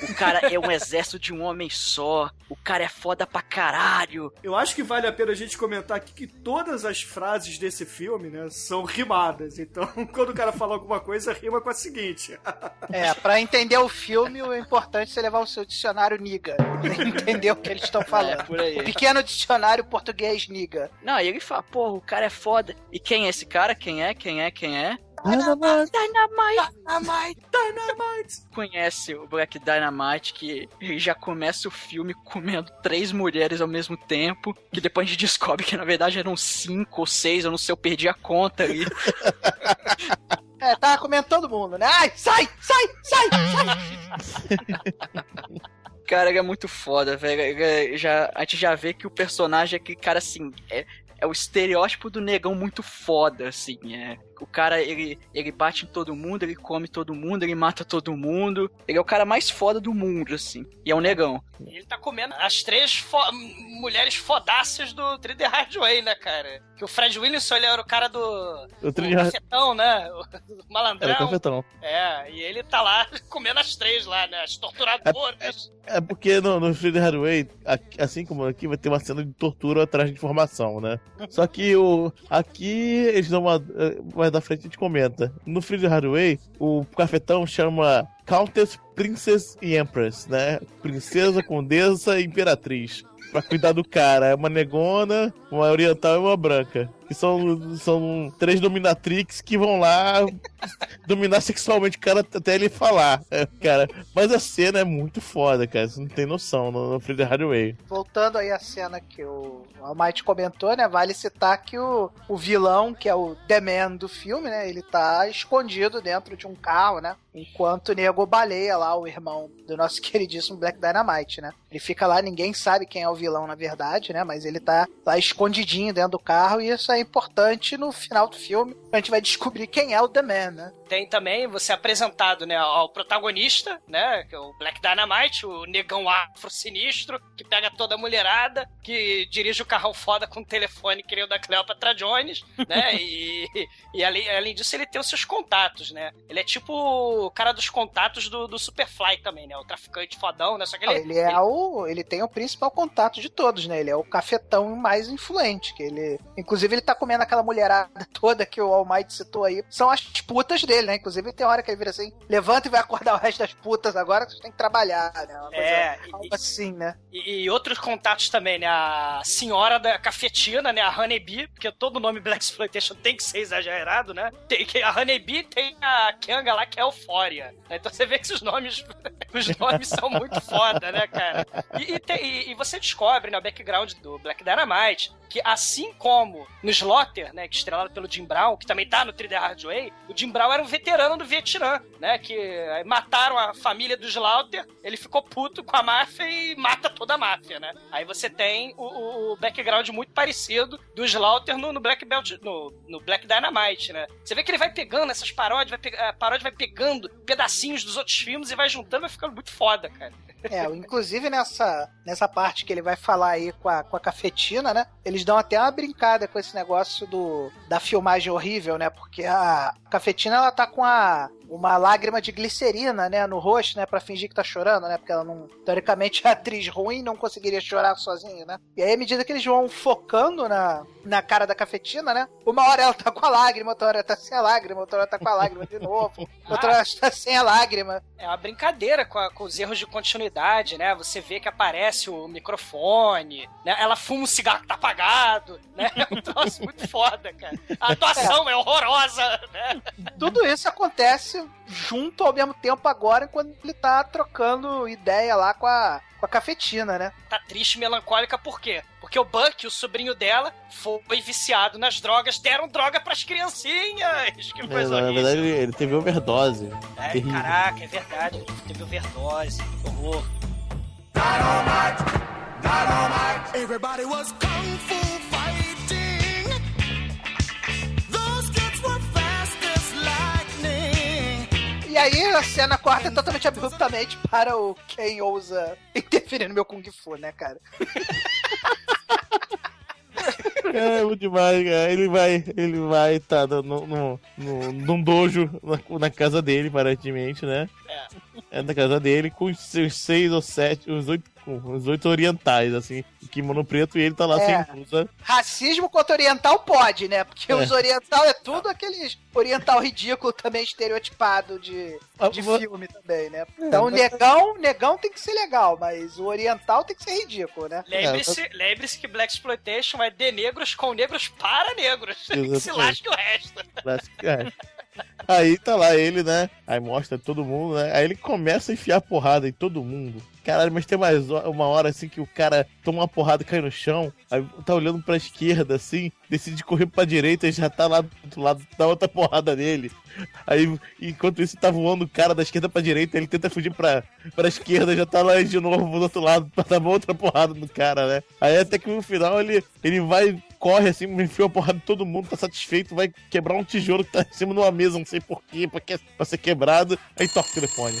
O cara é um exército de um homem só. O cara é foda pra caralho. Eu acho que vale a pena a gente comentar aqui que todas as frases desse filme, né, são rimadas. Então, quando o cara fala alguma coisa, rima com a seguinte. É, pra entender o filme, o importante é você levar o seu dicionário niga. Pra entender o que eles estão falando. É, por aí. O pequeno dicionário português niga. Não, e ele fala, porra, o cara é foda. E quem é esse cara? Quem é? Quem é? Quem é? Dynamite! Dynamite! Dynamite! Conhece o Black Dynamite, que ele já começa o filme comendo três mulheres ao mesmo tempo, que depois a gente descobre que na verdade eram cinco ou seis, eu não sei, eu perdi a conta ali. É, tava comendo todo mundo, né? Ai, sai, sai, sai, sai! Cara, é muito foda, velho. É- Já, a gente já vê que o personagem é que, cara, assim, é, é o estereótipo do negão muito foda, assim. É, o cara, ele, ele bate em todo mundo, ele come todo mundo, ele mata todo mundo. Ele é o cara mais foda do mundo, assim. E é um negão. E ele tá comendo as três fo- mulheres fodáceas do Three The Hard Way, né, cara? Que o Fred Williamson, ele era o cara do... O Three o The Hard- cafetão, né? O malandrão. Era o cafetão. É, e ele tá lá comendo as três lá, né? As torturadoras. É porque no, no Free Hardway, aqui- assim como aqui, vai ter uma cena de tortura atrás de informação, né? Só que o, aqui eles dão uma. eh, Mais da frente a gente comenta. No Free Hardway, o cafetão chama Countess, Princess e Empress, né? Princesa, Condessa e Imperatriz. Pra cuidar do cara. É uma negona, uma oriental e uma branca. Que são, são três dominatrix que vão lá dominar sexualmente o cara até ele falar, é, cara. Mas a cena é muito foda, cara. Você não tem noção no, no Free Hardway. Voltando aí à cena que o Almighty comentou, né? Vale citar que o, o vilão, que é o The Man do filme, né? Ele tá escondido dentro de um carro, né? Enquanto o nego baleia lá o irmão do nosso queridíssimo Black Dynamite, né? Ele fica lá, ninguém sabe quem é o vilão na verdade, né? Mas ele tá lá escondidinho dentro do carro e isso é importante no final do filme. A gente vai descobrir quem é o The Man, né? Tem também você apresentado, né, ao protagonista, né, que é o Black Dynamite, o negão afro sinistro, que pega toda a mulherada, que dirige o carrão foda com o telefone que nem o da Cleopatra Jones, né, e, e além, além disso ele tem os seus contatos, né. Ele é tipo o cara dos contatos do, do Superfly também, né, o traficante fodão, né, só que ele... Ele é o. Ele tem o principal contato de todos, né? Ele é o cafetão mais influente. Que ele. Inclusive, ele tá comendo aquela mulherada toda que o All Might citou aí. São as putas dele, né? Inclusive, tem hora que ele vira assim: levanta e vai acordar o resto das putas agora, que vocês têm que trabalhar, né? Uma coisa, É, e- algo assim, né? E, e outros contatos também, né? A senhora da cafetina, né? A Honeybee, porque todo nome Black Exploitation tem que ser exagerado, né? Tem, que- a Honeybee tem a Kanga lá que é Eufória. né? Então você vê que esses nomes, os nomes são muito foda, né, cara? E, e tem- e você descobre, né, o background do Black Dynamite, que assim como no Slaughter, né, que é estrelado pelo Jim Brown, que também tá no 3D Hard Way, o Jim Brown era um veterano do Vietnã, né, que eh, mataram a família do Slaughter, ele ficou puto com a máfia e mata toda a máfia, né? Aí você tem o, o- o background muito parecido do Slaughter no, no Black Belt, no, no Black Dynamite, né? Você vê que ele vai pegando essas paródias, vai pe- a paródia vai pegando pedacinhos dos outros filmes e vai juntando, vai ficando muito foda, cara. É, inclusive nessa, nessa parte que ele vai falar aí com a, com a cafetina, né? Eles dão até uma brincada com esse negócio do, da filmagem horrível, né? Porque a cafetina, ela tá com a, uma lágrima de glicerina, né? No rosto, né? Pra fingir que tá chorando, né? Porque ela não... Teoricamente, a atriz ruim não conseguiria chorar sozinha, né? E aí, à medida que eles vão focando na, na cara da cafetina, né? Uma hora ela tá com a lágrima, outra hora ela tá sem a lágrima, outra hora ela tá com a lágrima de novo, outra hora ela tá sem a lágrima. É uma brincadeira com, a- com os erros de continuidade, né? Você vê que aparece o microfone, né? Ela fuma um cigarro que tá apagado, né? É um troço muito foda, cara. A atuação é, horrorosa, né? Tudo isso acontece junto ao mesmo tempo agora, quando ele tá trocando ideia lá com a, com a cafetina, né? Tá triste e melancólica por quê? Porque o Buck, o sobrinho dela, foi viciado nas drogas, deram droga pras criancinhas. Que É, coisa na horrível. verdade, ele, teve overdose. É, Terrível. caraca, é verdade. Ele teve overdose. Que horror. Everybody was kung fu fighting. E aí a cena corta totalmente abruptamente para o quem ousa interferir no meu Kung Fu, né, cara? É, muito demais, cara. Ele vai, ele vai tá no, no, no, num dojo na, na casa dele, aparentemente, né? É. na casa dele, com os seus seis ou sete, os oito, os oito orientais, assim, kimono preto, e ele tá lá É. sem blusa. Racismo contra oriental pode, né? Porque É. os oriental é tudo aqueles oriental ridículo também estereotipado de, de filme também, né? Então o negão, negão tem que ser legal, mas o oriental tem que ser ridículo, né? Lembre-se lembre que Black Exploitation é de negros com negros para negros. que se lasque o resto. Clássico, é. Aí tá lá ele, né? Aí mostra todo mundo, né? Aí ele começa a enfiar porrada em todo mundo. Caralho, mas tem mais uma hora assim que o cara toma uma porrada e cai no chão, aí tá olhando pra esquerda assim, decide correr pra direita e já tá lá do outro lado, dá outra porrada nele. Aí, enquanto isso, tá voando o cara da esquerda pra direita, ele tenta fugir pra, pra esquerda, já tá lá de novo do outro lado pra dar uma outra porrada no cara, né? Aí até que no final ele, ele vai, corre assim, enfia a porrada em todo mundo, tá satisfeito, vai quebrar um tijolo que tá em cima de uma mesa, não sei porquê, pra, que- pra ser quebrado, aí toca o telefone.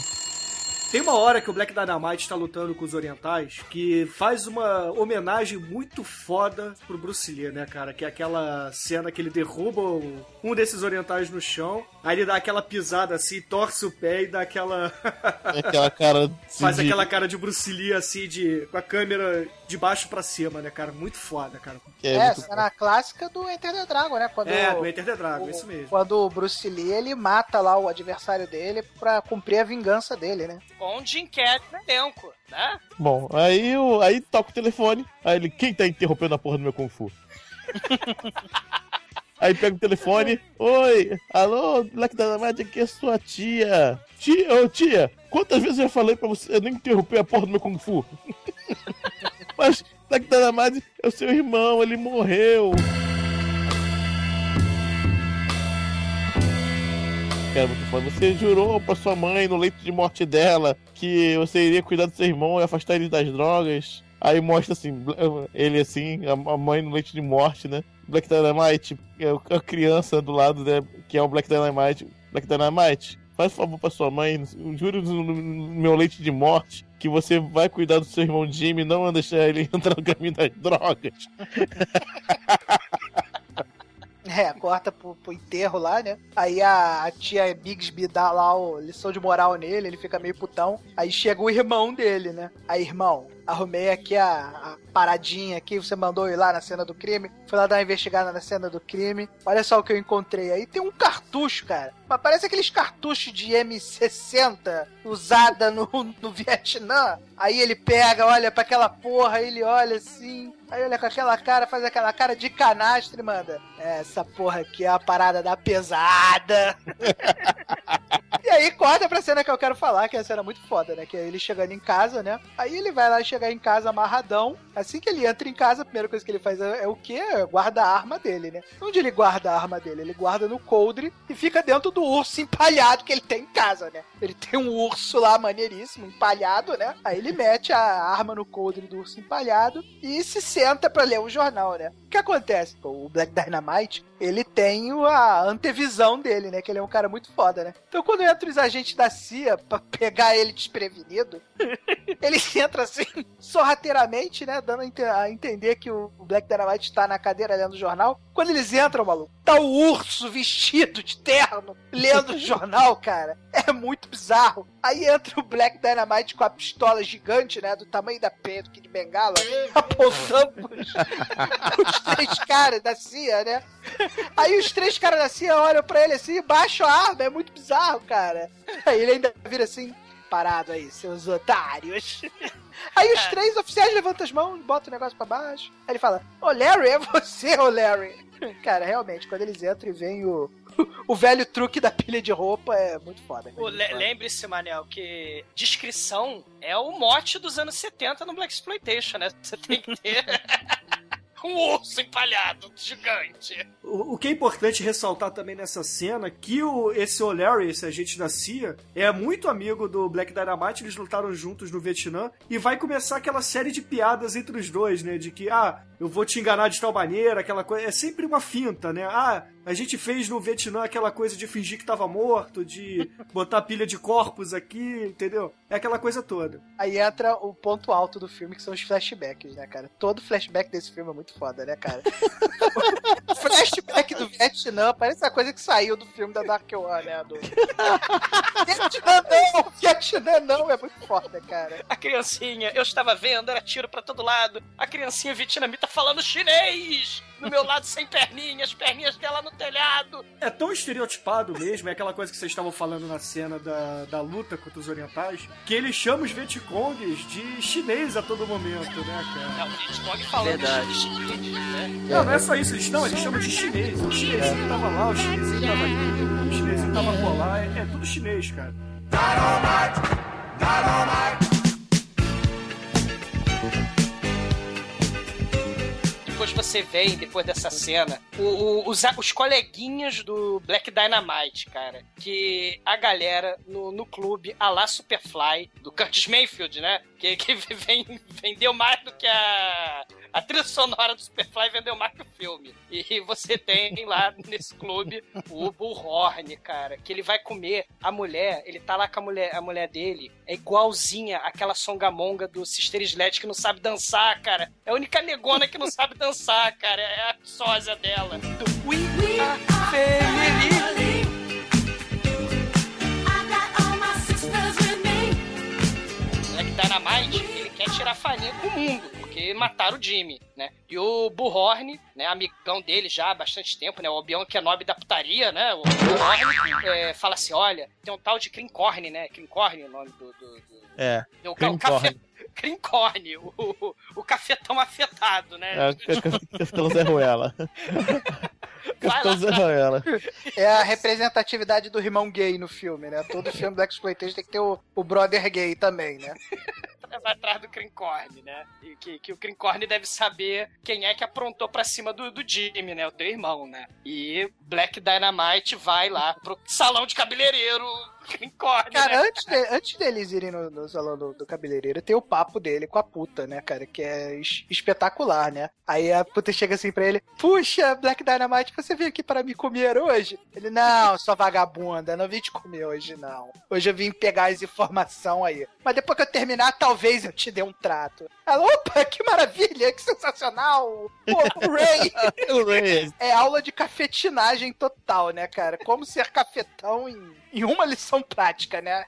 Tem uma hora que o Black Dynamite tá lutando com os orientais que faz uma homenagem muito foda pro Bruce Lee, né, cara? Que é aquela cena que ele derruba o- um desses orientais no chão, aí ele dá aquela pisada assim, torce o pé e dá aquela. Aquela cara. Faz de- aquela cara de Bruce Lee assim, de, com a câmera de baixo pra cima, né, cara? Muito foda, cara. É, cena clássica do Enter the Dragon, né? Quando É, do Enter the Dragon, isso mesmo. Quando o Bruce Lee, ele mata lá o adversário dele pra cumprir a vingança dele, né? Com Jim Carrey no elenco, né? Bom, aí, o, aí toca o telefone, aí ele, quem tá interrompendo a porra do meu Kung Fu? aí pega o telefone, oi, alô, Black Dynamite, aqui é sua tia. Tia, ô tia, quantas vezes eu já falei pra você não interromper a porra do meu Kung Fu? Mas Black Dynamite é o seu irmão, ele morreu. Muito. Você jurou pra sua mãe no leito de morte dela que você iria cuidar do seu irmão e afastar ele das drogas. Aí mostra assim, ele assim, a mãe no leite de morte, né? Black Dynamite, é a criança do lado, né? Que é o Black Dynamite. Black Dynamite, faz favor pra sua mãe, juro no, meu leite de morte que você vai cuidar do seu irmão Jimmy não vai deixar ele entrar no caminho das drogas. É, corta pro, pro enterro lá, né? Aí a, a tia Bigsby dá lá o lição de moral nele, ele fica meio putão. Aí chega o irmão dele, né? Aí, irmão, arrumei aqui a, a paradinha aqui, você mandou ir lá na cena do crime. Fui lá dar uma investigada na cena do crime. Olha só o que eu encontrei aí. Tem um cartucho, cara. Mas parece aqueles cartuchos de M60 usada no, no Vietnã. Aí ele pega, olha pra aquela porra, ele olha assim. Aí olha com aquela cara, faz aquela cara de canastre e manda. Essa porra aqui é a parada da pesada. E aí corta pra cena que eu quero falar, que é a cena muito foda, né? Que é ele chegando em casa, né? Aí ele vai lá chegar em casa amarradão. Assim que ele entra em casa, a primeira coisa que ele faz é, é o quê? É Guarda a arma dele, né? Onde ele guarda a arma dele? Ele guarda no coldre e fica dentro do urso empalhado que ele tem em casa, né? Ele tem um urso lá maneiríssimo, empalhado, né? Aí ele mete a arma no coldre do urso empalhado e se senta pra ler um jornal, né? O que acontece? Pô, O Black Dynamite, ele tem o- a antevisão dele, né? Que ele é um cara muito foda, né? Então quando entra os agentes da CIA pra pegar ele desprevenido, ele entra assim, sorrateiramente, né? Dando a ente- a entender que o Black Dynamite tá na cadeira lendo o jornal. Quando eles entram, maluco, tá o urso vestido de terno lendo o jornal, cara. É muito bizarro. Aí entra o Black Dynamite com a pistola gigante, né? Do tamanho da P do Kid Bengala, apontando pros, os três caras da CIA, né? Aí os três caras da CIA olham pra ele assim, baixam a arma, é muito bizarro, cara. Aí ele ainda vira assim, parado aí, seus otários. Aí os três oficiais levantam as mãos, botam o negócio pra baixo. Aí ele fala, ô Larry, é você, ô Larry. Cara, realmente, quando eles entram e vem o, o velho truque da pilha de roupa, é muito foda. Le- Lembre-se, Manel, que descrição é o mote dos anos 70 no Black Exploitation, né? Você tem que ter. um urso empalhado gigante. O, o que é importante ressaltar também nessa cena que o, esse O'Leary, esse agente da CIA, é muito amigo do Black Dynamite, eles lutaram juntos no Vietnã, e vai começar aquela série de piadas entre os dois, né? De que, ah, eu vou te enganar de tal maneira, aquela coisa. É sempre uma finta, né? Ah, a gente fez no Vietnã aquela coisa de fingir que tava morto, de botar pilha de corpos aqui, entendeu? É aquela coisa toda. Aí entra o ponto alto do filme, que são os flashbacks, né, cara? Todo flashback desse filme é muito foda, né, cara? o flashback do Vietnã parece a coisa que saiu do filme da Dark One, né? Do... Vietnã não! Vietnã não! É muito foda, cara. A criancinha, eu estava vendo, era tiro pra todo lado. A criancinha vietnamita falando chinês! No meu lado sem perninhas, perninhas dela no telhado. É tão estereotipado mesmo, é aquela coisa que vocês estavam falando na cena da, da luta contra os orientais, que ele chama os Vietcongs de chinês a todo momento, né, cara? Não, o Vietcong falando Verdade. de chinês? Não, não é só isso, eles, não, eles chamam de chinês. O chinesinho tava lá, o chinesinho tava aqui, o chinesinho tava por lá, é, é tudo chinês, cara. Depois você vem, depois dessa cena, o- o- os, os coleguinhas do Black Dynamite, cara. Que a galera no, no clube, a lá Superfly, do Curtis Mayfield, né? Que, que vem- vendeu mais do que a. A trilha sonora do Superfly vendeu mais que o filme. E você tem lá nesse clube o Bullhorn, cara, que ele vai comer a mulher, ele tá lá com a mulher, a mulher dele, é igualzinha àquela songamonga do Sister Sledge que não sabe dançar, cara. É a única negona que não sabe dançar, cara. É a sósia dela. Do We Are Family. Dynamite, ele quer tirar farinha com o mundo, porque mataram o Jimmy, né? E o Bullhorn, né, amigão dele já há bastante tempo, né? O Obi-Wan Kenobi da putaria, né? O Bullhorn é, fala assim, olha, tem um tal de Crincorn, né? Crincorn é o nome do... do, do... É. o, ca- o o, o, o cafetão afetado, né? É, Castelo Zé Ruela. Castelo Zé Ruela. É a representatividade do irmão gay no filme, né? Todo filme Black Exploitation tem que ter o, o brother gay também, né? Vai atrás do Crincorn, né? E que, que o Crincorn deve saber quem é que aprontou pra cima do, do Jimmy, né? O teu irmão, né? E Black Dynamite vai lá pro salão de cabeleireiro Cara, né? antes, de- antes deles irem no, no salão do, do cabeleireiro, tem o papo dele com a puta, né, cara? Que é es- espetacular, né? Aí a puta chega assim pra ele: Puxa, Black Dynamite, você veio aqui para me comer hoje? Ele: Não, sua vagabunda, não vim te comer hoje, não. Hoje eu vim pegar as informações aí. Mas depois que eu terminar, talvez eu te dê um trato. Ela: Opa, que maravilha, que sensacional! Pô, o Ray! O Ray. É aula de cafetinagem total, né, cara? Como ser cafetão em, em uma lição prática, né?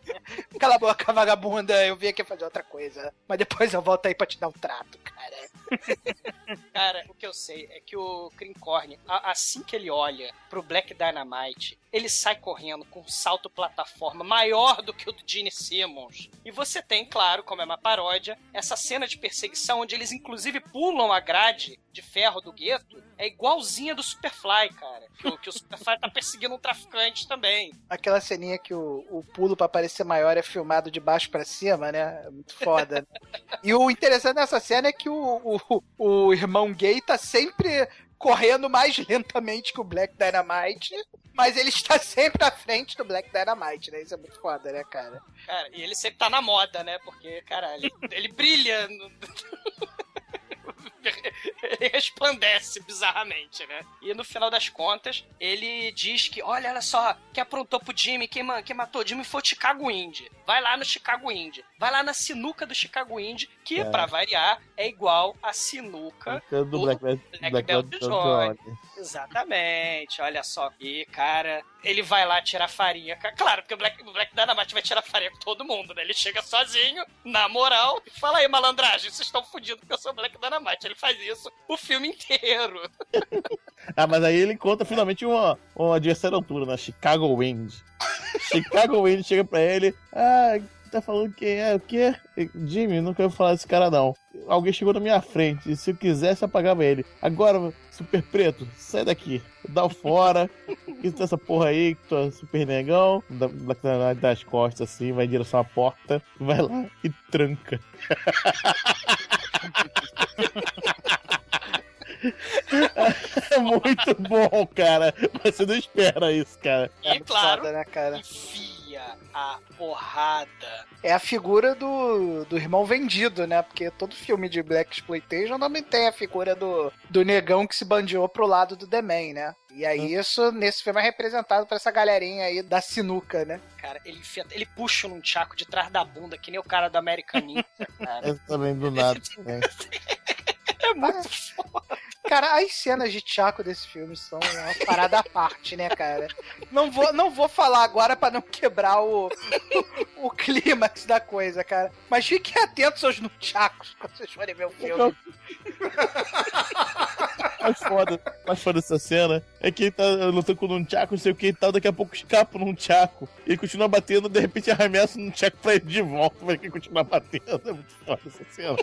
Cala a boca, vagabunda, eu vim aqui fazer outra coisa. Mas depois eu volto aí pra te dar um trato, cara. Cara, o que eu sei é que o Crincorn, assim que ele olha pro Black Dynamite, ele sai correndo com um salto plataforma maior do que o do Gene Simmons. E você tem, claro, como é uma paródia, essa cena de perseguição onde eles inclusive pulam a grade de ferro do gueto. É igualzinha do Superfly, cara. Que o, que o Superfly tá perseguindo um traficante também. Aquela ceninha que o, o pulo pra parecer maior é filmado de baixo pra cima, né? É muito foda. e o interessante dessa cena é que o, o, o irmão gay tá sempre correndo mais lentamente que o Black Dynamite, mas ele está sempre à frente do Black Dynamite, né? Isso é muito foda, né, cara? Cara, e ele sempre tá na moda, né? Porque, caralho, ele, ele brilha. no- ele resplandece bizarramente, né? E no final das contas, ele diz que, olha, olha só, quem aprontou pro Jimmy, quem, quem matou o Jimmy foi o Chicago Indy. Vai lá no Chicago Indy. Vai lá na sinuca do Chicago Indy, que, É. pra variar, é igual a sinuca Do Black, Black, Black Belt Belt Johnny. Exatamente, olha só. E, cara, ele vai lá tirar farinha. Claro, porque o Black, o Black Dynamite vai tirar farinha com todo mundo, né? Ele chega sozinho, na moral, e fala aí, malandragem, vocês estão fodidos porque eu sou Black Dynamite. Ele faz isso o filme inteiro. Ah, mas aí ele encontra finalmente uma, uma à altura, na Chicago Wind. Chicago Wind chega pra ele, ah, tá falando quem é, o quê? Jimmy, não quero falar desse cara não. Alguém chegou na minha frente, e se eu quisesse apagava ele. Agora, Super Preto, sai daqui. Dá o fora. Isso essa porra aí, que tu é super negão. Dá, dá, dá as costas assim, vai em direção à porta, vai lá e tranca. É muito bom, cara. Você não espera isso, cara. E claro, Foda, né, cara? enfia a porrada. É a figura do, do irmão vendido, né? Porque todo filme de Black Exploitation também tem a figura do, do negão que se bandeou pro lado do The Man, né? E aí isso, nesse filme, é representado por essa galerinha aí da sinuca, né? Cara, ele, enfia, ele puxa num tchaco de trás da bunda, que nem o cara do American Ninja, cara. Eu também do nada. também. É muito Cara, as cenas de Chaco desse filme são uma parada à parte, né, cara? Não vou, não vou falar agora pra não quebrar o, o, clímax da coisa, cara. Mas fiquem atentos aos Nunchakos quando vocês forem ver o filme. Mais foda, mais foda dessa cena é que ele tá lutando com um tchaco, não sei o que e tal, daqui a pouco escapa num tchaco. E ele continua batendo, de repente arremessa um tchaco pra ele de volta, pra ele continuar batendo. É muito foda essa cena.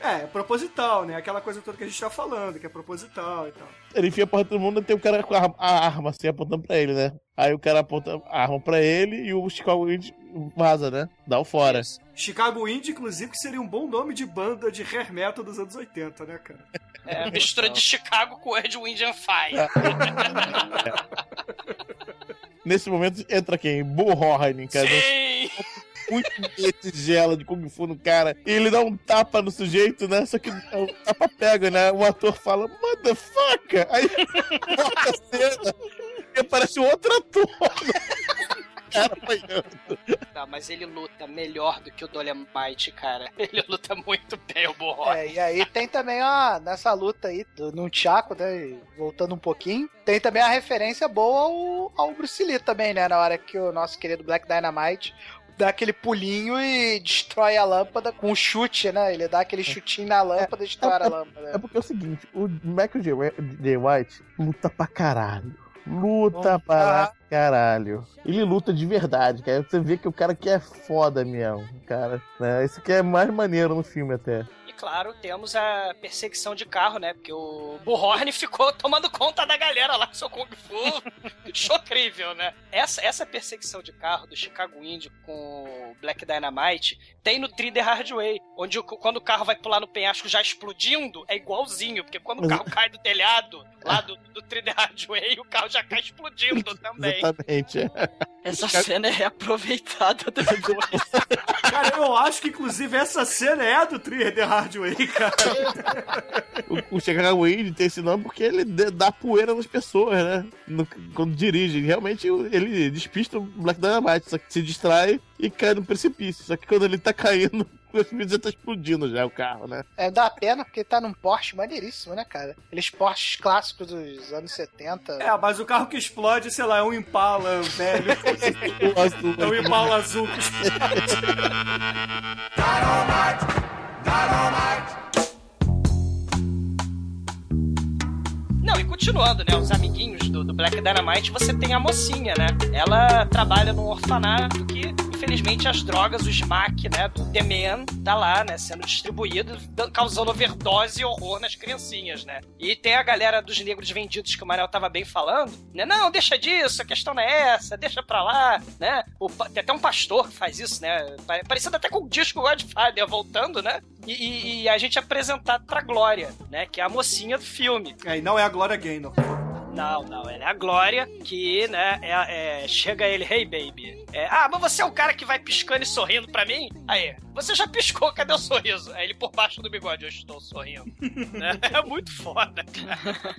É, é proposital, né? Aquela coisa toda que a gente tá falando, que é proposital e tal. Ele enfia a porra de todo mundo e tem o cara com a, a arma assim apontando pra ele, né? Aí o cara aponta a arma pra ele e o Chicago Wind vaza, né? Dá o fora. Chicago Indie, inclusive, que seria um bom nome de banda de hair metal dos anos 80, né, cara? É a mistura de Chicago com Ed Wind and Fire. Nesse momento entra quem? Bullhorn, cara. Sim! Muito de tigela de Kung Fu no cara. E ele dá um tapa no sujeito, né? Só que o tapa pega, né? O ator fala, motherfucker! Aí volta a cena e aparece um outro ator. cara apanhando. Tá, mas ele luta melhor do que o Dolemite, cara. Ele luta muito bem, o Borró. É, e aí tem também, ó, nessa luta aí, do Nunchaku, né, voltando um pouquinho, tem também a referência boa ao, ao Bruce Lee também, né, na hora que o nosso querido Black Dynamite dá aquele pulinho e destrói a lâmpada com um chute, né? Ele dá aquele chutinho na lâmpada e destrói a lâmpada. É porque é o seguinte, o Michael J. White luta pra caralho. Luta pra caralho. Ele luta de verdade, cara. Você vê que o cara que é foda mesmo, cara. Né? Isso que é mais maneiro no filme até. Claro, temos a perseguição de carro, né? Porque o Bullhorn ficou tomando conta da galera lá com seu Kung Fu. Chocrível, né? Essa, essa perseguição de carro do Chicago Indy com o Black Dynamite tem no Tri The Hard Way, onde o- quando o carro vai pular no penhasco já explodindo, é igualzinho, porque quando o carro cai do telhado lá do, do Tri The Hard Way, o carro já cai explodindo também. Exatamente. Essa cena é reaproveitada depois. Cara, eu acho que inclusive essa cena é a do Trier The Hard Way, cara. O, o Chicago Wind tem esse nome porque ele dá poeira nas pessoas, né? No- quando dirige. Realmente ele despista o Black Dynamite, só que se distrai e cai no precipício. Só que quando ele tá caindo, o precipício já tá explodindo já o carro, né? É, dá pena porque tá num Porsche maneiríssimo, né, cara? Aqueles Porsches clássicos dos anos 70. É, mas o carro que explode, sei lá, é um Impala velho. O azul, É um Impala azul que explode. Não, e continuando, né? Os amiguinhos do, do Black Dynamite, você tem a mocinha, né? Ela trabalha num orfanato que, infelizmente, as drogas, o smack, né? Do The Man, tá lá, né? Sendo distribuído, causando overdose e horror nas criancinhas, né? E tem a galera dos negros vendidos que o Manel tava bem falando, né? Não, deixa disso, a questão não é essa, deixa pra lá, né? O tem até um pastor que faz isso, né? Pare- Parecido até com o disco Godfather voltando, né? E, e- a gente é apresentado pra Glória, né? Que é a mocinha do filme. É, e não é a Glória Gaynor. Não, não, ela é a Glória, que, né, é, é, chega ele, hey baby. É, ah, mas você é o cara que vai piscando e sorrindo pra mim? Aí, você já piscou, cadê o sorriso? Aí ele por baixo do bigode, eu estou sorrindo. Né? É muito foda, cara.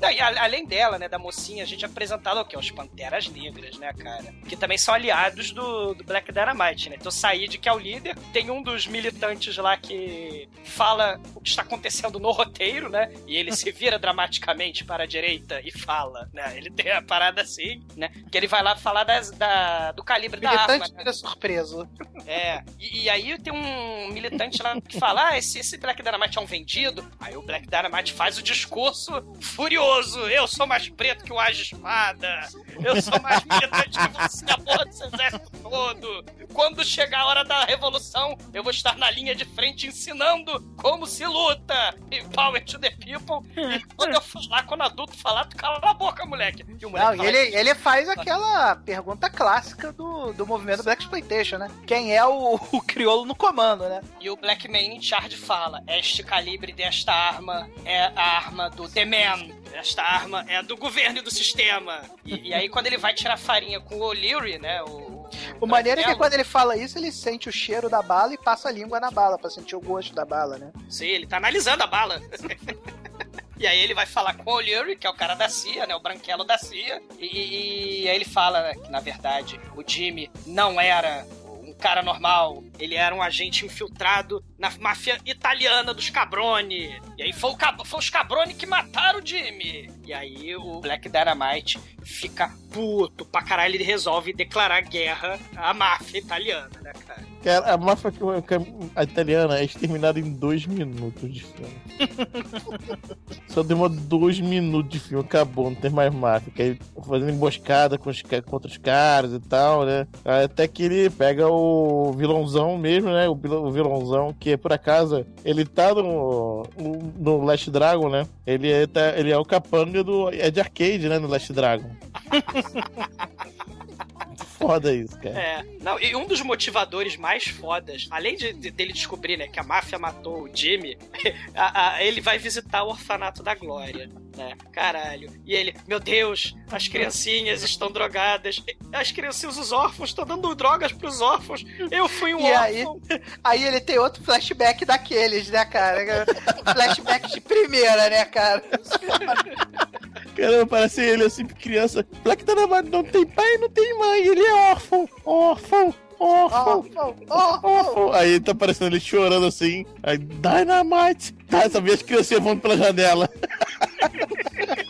E além dela, né, da mocinha, a gente é apresentado o quê? Os Panteras Negras, né, cara? Que também são aliados do, do Black Dynamite, né? Então Said, que é o líder, tem um dos militantes lá que fala o que está acontecendo no roteiro, né? E ele se vira dramaticamente para a direita e fala, né? Ele tem a parada assim, né? Que ele vai lá falar das, da, do calibre da arma, Militante né? vira surpreso. É, e, e aí tem um militante lá que fala: ah, esse, esse Black Dynamite é um vendido. Aí o Black Dynamite faz o discurso furioso orgulhoso. Eu sou mais preto que o Age Espada. Eu sou mais militante que você, a porra desse exército todo. Quando chegar a hora da revolução, eu vou estar na linha de frente ensinando como se luta. E power to the people. E quando eu falar, quando adulto falar, tu cala a boca, moleque. E o moleque Não, e ele, ele faz aquela pergunta clássica do, do movimento Black Exploitation, né? Quem é o, o crioulo no comando, né? E o Black Man in charge fala: Este calibre desta arma é a arma do The Man. Esta arma é do governo e do sistema. E, e aí, quando ele vai tirar farinha com o O'Leary, né? O, O maneiro é que quando ele fala isso, ele sente o cheiro da bala e passa a língua na bala, pra sentir o gosto da bala, né? Sim, ele tá analisando a bala. E aí ele vai falar com o O'Leary, que é o cara da CIA, né? O branquelo da CIA. E, e aí ele fala que, na verdade, o Jimmy não era cara normal. Ele era um agente infiltrado na máfia italiana dos Cabroni. E aí foi, o foi os Cabroni que mataram o Jimmy. E aí o Black Dynamite fica puto pra caralho. Ele resolve declarar guerra à máfia italiana, né, cara? Cara, a máfia a italiana é exterminada em dois minutos de filme. Só demora dois minutos de filme, acabou, não tem mais máfia. Que aí fazendo emboscada com os, contra os caras e tal, né? Até que ele pega o vilãozão mesmo, né? O vil- o vilãozão, que por acaso ele tá no, no, no Last Dragon, né? Ele é, tá- ele é o capanga do. É de arcade, né? No Last Dragon. Foda isso, cara. É, não, e um dos motivadores mais fodas, além de, de- dele descobrir, né, que a máfia matou o Jimmy, a- a- ele vai visitar o orfanato da Glória, né? Caralho. E ele, meu Deus, as criancinhas estão drogadas, as criancinhas, os órfãos, estão dando drogas pros órfãos. Eu fui um E aí, órfão. aí ele tem outro flashback daqueles, né, cara? flashback de primeira, né, cara? Caramba, parece ele assim, criança. Black Dynamite não tem pai, não tem mãe, ele é órfão, órfão, órfão, órfão. Aí tá parecendo ele chorando assim. Aí, Dynamite! Tá, só vi as criancinhas voando pela janela.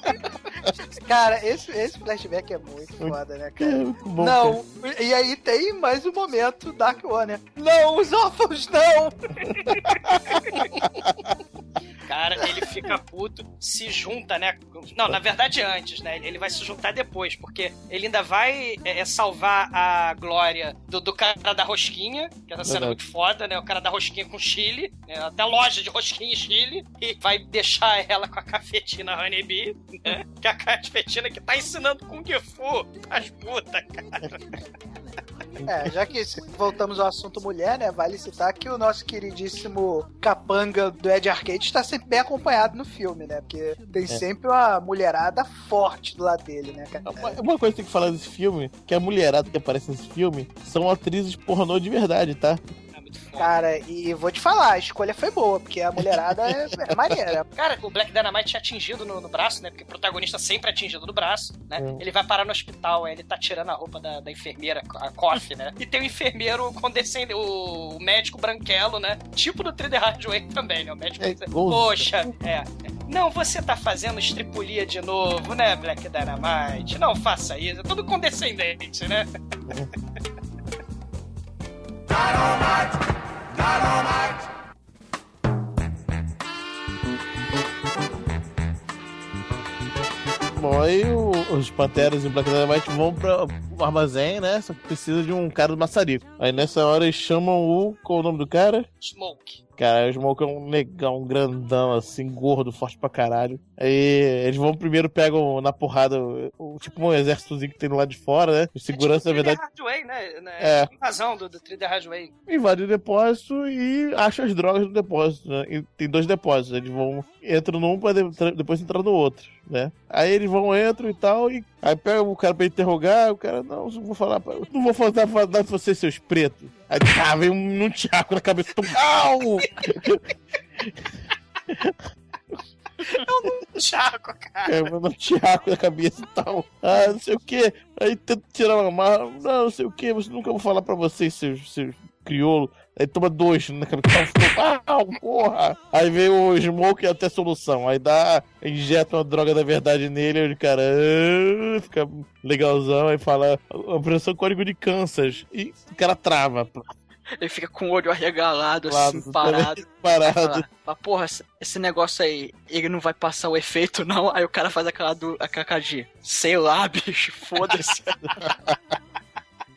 Cara, esse, esse flashback é muito foda, né, cara? É, muito bom, não, e aí tem mais um momento Dark One. Não, os órfãos não! Cara, ele fica puto, se junta, né? Não, na verdade antes, né? Ele vai se juntar depois, porque ele ainda vai é, é, salvar a glória do, do cara da rosquinha, que tá sendo Verdade. muito foda, né? O cara da rosquinha com Chile, né? até loja de rosquinha em Chile, e vai deixar ela com a cafetina Honeybee, né? Que é a cafetina que tá ensinando Kung Fu. As puta, cara. É, já que se- voltamos ao assunto mulher, né? Vale citar que o nosso queridíssimo capanga do Ed Arcade está sempre bem acompanhado no filme, né? Porque tem sempre uma mulherada forte do lado dele, né, cara? Uma, uma coisa que tem que falar desse filme, que a mulherada que aparece nesse filme são atrizes pornô de verdade, tá? Cara, e vou te falar, a escolha foi boa, porque a mulherada é, é maneira. Cara, o Black Dynamite tinha atingido no, no braço, né? Porque o protagonista sempre é atingido no braço, né? Hum. Ele vai parar no hospital, aí ele tá tirando a roupa da, da enfermeira, a Coffee, né? E tem o enfermeiro condescendente, o, o médico branquelo, né? Tipo do 3D Hardway também, né? O médico É, poxa, é. Não, você tá fazendo estripulia de novo, né, Black Dynamite? Não faça isso. É tudo condescendente, né? Dynamite! Dynamite! Bom, aí o- os Panteras e o Black Dynamite vão pra o armazém, né? Só que precisa de um cara do maçarico. Aí nessa hora eles chamam o. Qual é o nome do cara? Smoke. Cara, o Smoke é um negão, um grandão, assim, gordo, forte pra caralho. Aí eles vão primeiro, pegam na porrada, o, o- tipo um exércitozinho que tem do lado de fora, né? Os segurança, na 3D verdade, Hardway, né? né? É. Invasão do, do 3D Hardway. invade o depósito e acha as drogas do depósito, né? E tem dois depósitos, eles vão, entram num pra de- depois entrar no outro, né? Aí eles vão, entram e tal, e aí pega o cara pra interrogar, o cara, não, não vou falar, pra- não vou falar falar de vocês, seus pretos. Aí, tá, vem um, um tchaco na cabeça, tum, au! Chaco, cara. É, mano, um tchaco na cabeça e tal. Ah, não sei o que. Aí tenta tirar uma marra. Não, não sei o que. Você nunca vou falar pra vocês, seus, seus crioulo. Aí toma dois na cabeça. Ah, porra! Aí vem o Smoke e até solução. Aí dá, injeta uma droga da verdade nele. Aí o cara ah, fica legalzão. Aí fala, operação código de Kansas. E o cara trava. Ele fica com o olho arregalado, Lado, assim, parado. parado. "Mas, porra, esse- esse negócio aí, ele não vai passar o efeito, não? Aí o cara faz aquela, do, aquela cara de, sei lá, bicho, foda-se.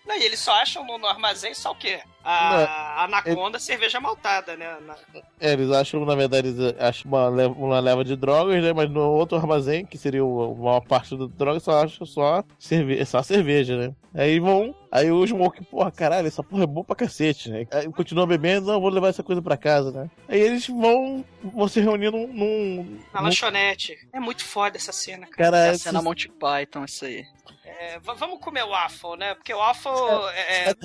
Não, e eles só acham no, no armazém só o quê? A anaconda, cerveja maltada, né? Na- É, eles acham, na verdade, eles acham uma leva, uma leva de drogas, né? Mas no outro armazém, que seria o- a maior parte da droga, só acham só, cerve só cerveja, né? Aí vão. Aí o Smoke, porra, caralho, essa porra é boa pra cacete, né? Aí continua bebendo, não, vou levar essa coisa pra casa, né? Aí eles vão, vão se reunir num. num, Na num- lanchonete. É muito foda essa cena, cara. Cara, É a cena Monty Python, isso aí. É, vamos comer o waffle, né? Porque o waffle é... é-.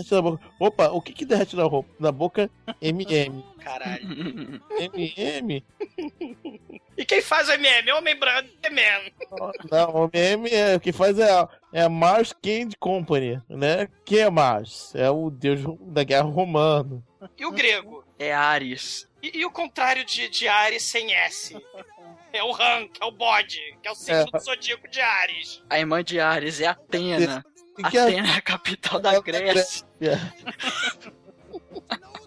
Opa, o que que derrete na, roupa, na boca? MM. Caralho. MM? E quem faz o MM? Homem branco, man. Não, o MM é, o que faz é a, é a Mars Candy Company, né? Quem é Mars? É o deus da guerra romano. E o grego? É Ares. E, e o contrário de, de Ares sem S? É o Ran, que é o bode, que é o signo É. do zodíaco de Ares. A irmã de Ares é Atena. Que é- Atena é a capital da Grécia.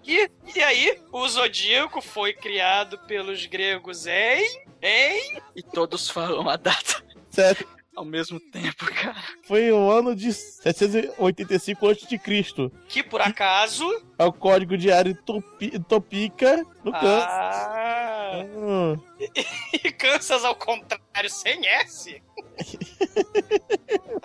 E, e aí, o zodíaco foi criado pelos gregos em... em... E todos falam a data Certo? Ao mesmo tempo, cara. Foi o ano de 785 a.C. Que, por acaso... É o código de área topi, Topica no Kansas. Ah... Hum. E Kansas, ao contrário, sem S?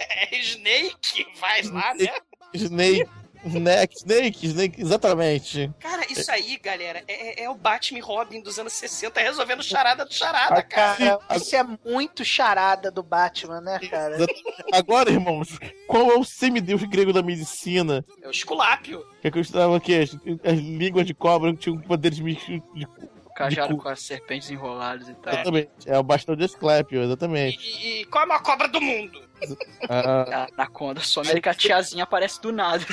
é Snake, vai lá, né? Snake. Snake, Snake, Snake, exatamente. Cara, isso aí, galera, é, é- é o Batman e Robin dos anos 60 resolvendo charada do charada, cara. Cara, isso é muito charada do Batman, né, cara? Agora, irmãos, qual é o semideus grego da medicina? É o Esculápio. Que acreditava que as, as línguas de cobra tinham poderes místicos de Cajado com as serpentes enroladas e tal. Exatamente. É o bastão de Esclépio, exatamente. E, e qual é a maior cobra do mundo? Ah, A Anaconda some que a tiazinha aparece do nada.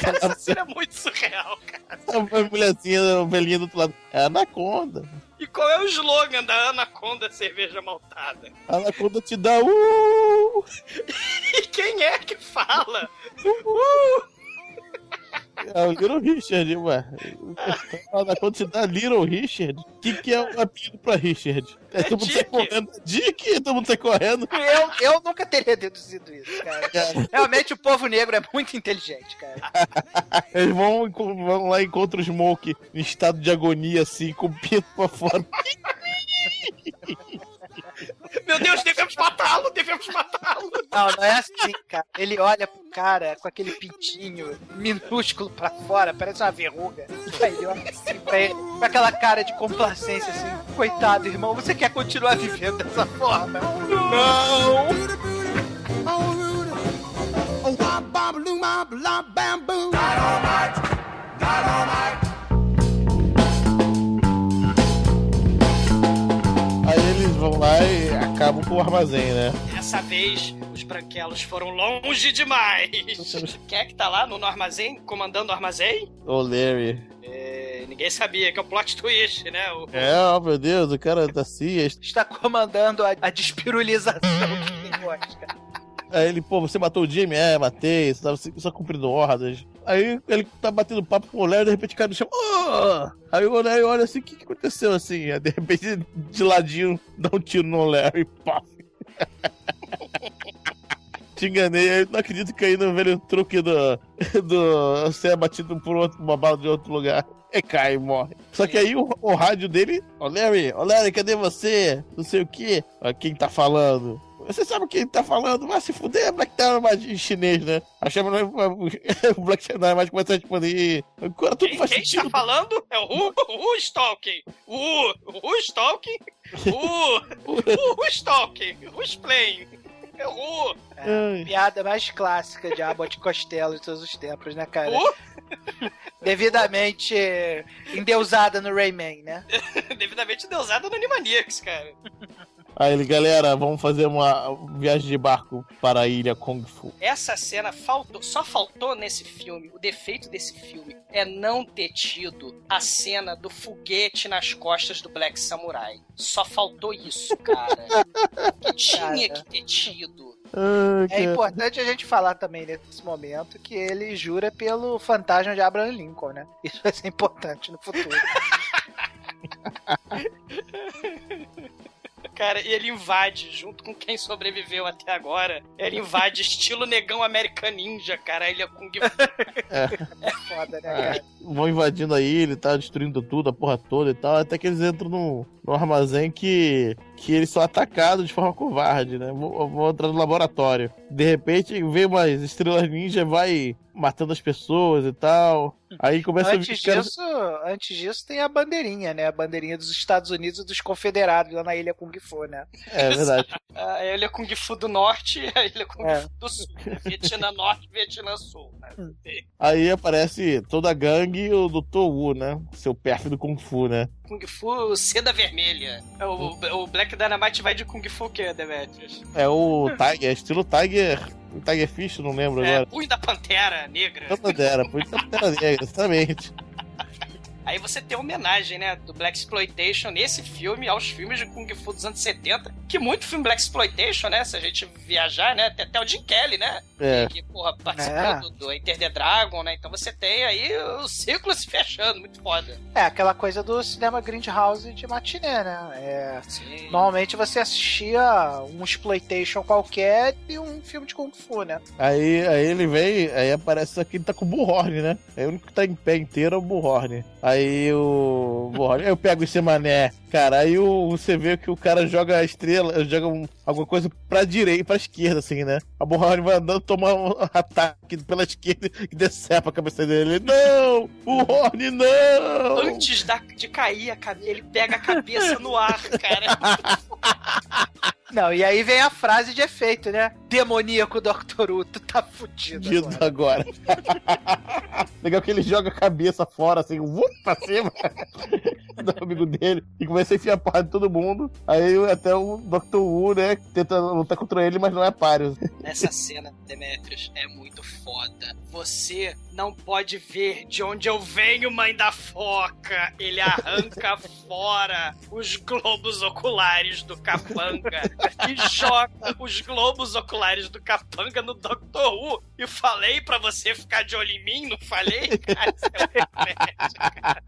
Cara, essa cena é muito surreal, cara. a mulherzinha, a velhinha do outro lado. É a Anaconda. E qual é o slogan da Anaconda Cerveja Maltada? A Anaconda te dá. Uh! E quem é que fala? Uh! É o Little Richard, ué. A Anaconda te dá Little Richard. O que, que é o apelido pra Richard? É, todo mundo sai correndo. Dick, todo mundo sai correndo. Eu, eu nunca teria deduzido isso, cara. Realmente o povo negro é muito inteligente, cara. Eles vão, vão lá e encontram o Smoke em estado de agonia, assim, com o pinto pra fora. Meu Deus, devemos matá-lo, devemos matá-lo. Não, não é assim, cara. Ele olha pro cara com aquele pintinho minúsculo pra fora, parece uma verruga. Aí ele olha assim pra ele, com aquela cara de complacência, assim. Coitado, irmão, você quer continuar vivendo dessa forma? Não! Aí eles vão lá e acabam com o armazém, né? Dessa vez, os branquelos foram longe demais. Quem é que tá lá no, no armazém, comandando o armazém? O Larry. É, ninguém sabia, que é o plot twist, né? O- É, ó, meu Deus, o cara da CIA. Está comandando a, a despirulização que gosta. Aí ele, pô, você matou o Jimmy? É, matei, você tava só cumprindo ordens. Aí ele tá batendo papo com o Larry, de repente cai no chão. "Ah!" Aí o Larry olha assim, o que, que aconteceu assim? Aí de repente, de ladinho, dá um tiro no Larry, pá. Te enganei, eu não acredito que aí no velho truque do. do você é batido por outro, uma bala de outro lugar. E cai e morre. Só que aí o, o rádio dele, ô Larry, ô Larry, cadê você? Não sei o que. Quem tá falando? Você sabe quem tá falando? Vai se fuder, Black Dynamite em chinês, né? A chama o Black Dynamite começa a responder. Agora tudo Quem, faz quem está sentido. falando é o Ru, o Ru Stalking. O Ru Stalking. O o Ru Stalking. O Splain. É o Ru. É, piada mais clássica de Abbott Costello de todos os tempos, né, cara? Devidamente eh, endeusada no Rayman, né? Devidamente deusado no Animaniacs, cara. Aí ele, galera, vamos fazer uma viagem de barco para a ilha Kung Fu. Essa cena faltou, só faltou nesse filme. O defeito desse filme é não ter tido a cena do foguete nas costas do Black Samurai. Só faltou isso, cara. Que tinha que ter tido. É importante a gente falar também nesse momento que ele jura pelo fantasma de Abraham Lincoln, né? Isso vai ser importante no futuro. Cara, e ele invade, junto com quem sobreviveu até agora, ele invade estilo negão American Ninja, cara, a ilha Kung Fu. É foda, né, É, cara? vão invadindo a ilha e tal, destruindo tudo, a porra toda e tal, até que eles entram num, num armazém que, que eles são atacados de forma covarde, né? Vão, vão entrar no laboratório. De repente, vem umas estrelas ninja, vai matando as pessoas e tal. Aí começa a vir Antes caras- disso, antes disso tem a bandeirinha, né? A bandeirinha dos Estados Unidos e dos confederados lá na ilha Kung Fu, né? É verdade. A ilha Kung Fu do Norte e a ilha Kung É. Fu do Sul. Vietnã Norte e Vietnã Sul. né? Aí aparece toda a gangue e o Dr. Wu, né? Seu pérfido Kung Fu, né? Kung Fu seda vermelha. É, O, o Black Dynamite vai de Kung Fu o quê, Demetrius? É o Tiger, estilo Tiger. Tiger Fish, não lembro É, agora. punho da Pantera Negra. Não Pantera, foi Pantera Negra, exatamente. Aí você tem a homenagem, né, do Black Exploitation nesse filme aos filmes de Kung Fu dos anos 70, que muito filme Black Exploitation, né, se a gente viajar, né, tem até o Jim Kelly, né, É. que, porra, participou É. do, do Enter the Dragon, né, então você tem aí o ciclo se fechando, muito foda. É aquela coisa do cinema Grindhouse de matiné, né? É, Sim. normalmente você assistia um exploitation qualquer e um filme de Kung Fu, né? Aí, aí ele vem, aí aparece aqui, ele tá com o Bullhorn, né? Aí o único que tá em pé inteiro é o Bullhorn. Aí o Bullhorn, eu pego esse mané. Cara, aí o, você vê que o cara joga a estrela, joga um- alguma coisa pra direita e pra esquerda, assim, né? A Bullhorn vai andando, toma um ataque pela esquerda e decepa a cabeça dele. Não! O Horn, não! Antes da- de cair a cabeça, ele pega a cabeça no ar, cara. Não, e aí vem a frase de efeito, né? Demoníaco Dr. Who, tu tá fudido Fudido agora. agora. Legal que ele joga a cabeça fora, assim, vup, pra cima do amigo dele e começa a enfiar a porra de todo mundo. Aí até o Dr. Wu, né, tenta lutar contra ele, mas não é páreo. Essa cena, Demetrius, é muito foda. Você não pode ver de onde eu venho, mãe da foca. Ele arranca fora os globos oculares do capanga e joga os globos oculares do capanga no Dr. Who. E falei pra você ficar de olho em mim, não falei? Cara, isso é muito cara.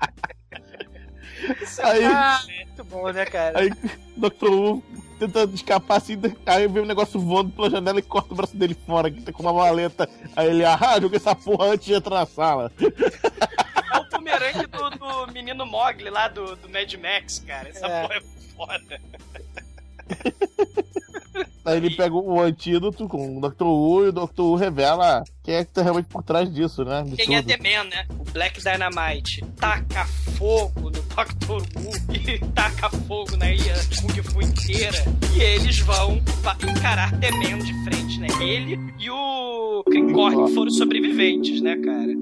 Isso é Aí- Ah, muito bom, né, cara? Aí Dr. Wu tenta escapar assim, aí vem um negócio voando pela janela e corta o braço dele fora, que tá com uma maleta. Aí ele, ah, joga essa porra antes de entrar na sala. É o bumerangue do, do menino Mogli lá do, do Mad Max, cara. Essa É. porra é foda. Aí ele pega o antídoto com o Dr. Wu e o Dr. Wu revela quem é que tá realmente por trás disso, né? De Quem é tudo. The Man, né? O Black Dynamite taca fogo no Dr. Wu e taca fogo na ilha Kung Fu inteira. E eles vão encarar The Man de frente, né? Ele e o Cricorn foram sobreviventes, né, cara?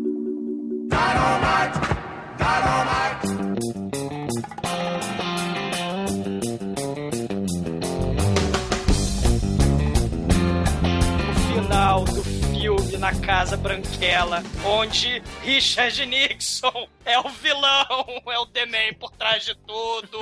O na Casa Branquela, onde Richard Nixon é o vilão, é o The Man por trás de tudo.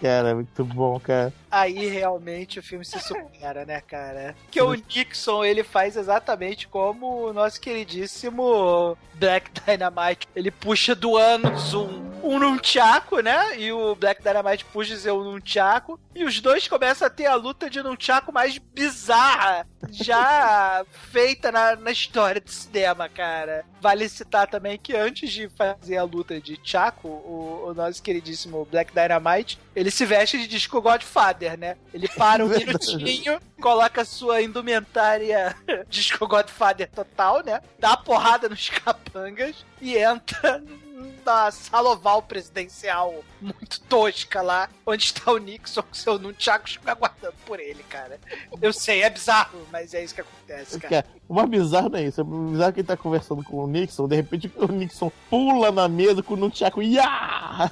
Cara, muito bom, cara. Aí realmente o filme se supera, né, cara? Que o Nixon, ele faz exatamente como o nosso queridíssimo Black Dynamite. Ele puxa do ânus um, um nunchaku, né? E o Black Dynamite puxa seu nunchaku. E os dois começam a ter a luta de nunchaku mais bizarra já feita na, na história do cinema, cara. Vale citar também que antes de fazer a luta de Chaco, o, o nosso queridíssimo Black Dynamite, ele se veste de disco Godfather, né? Ele para um minutinho, coloca sua indumentária disco Godfather total, né? Dá uma porrada nos capangas e entra na sala oval presidencial muito tosca lá, onde está o Nixon com seu nunchaku aguardando por ele, cara. Eu sei, é bizarro, mas é isso que acontece, cara. O mais bizarro não é isso. O bizarro é que ele tá conversando com o Nixon, de repente o Nixon pula na mesa com o Nunchaku! Não,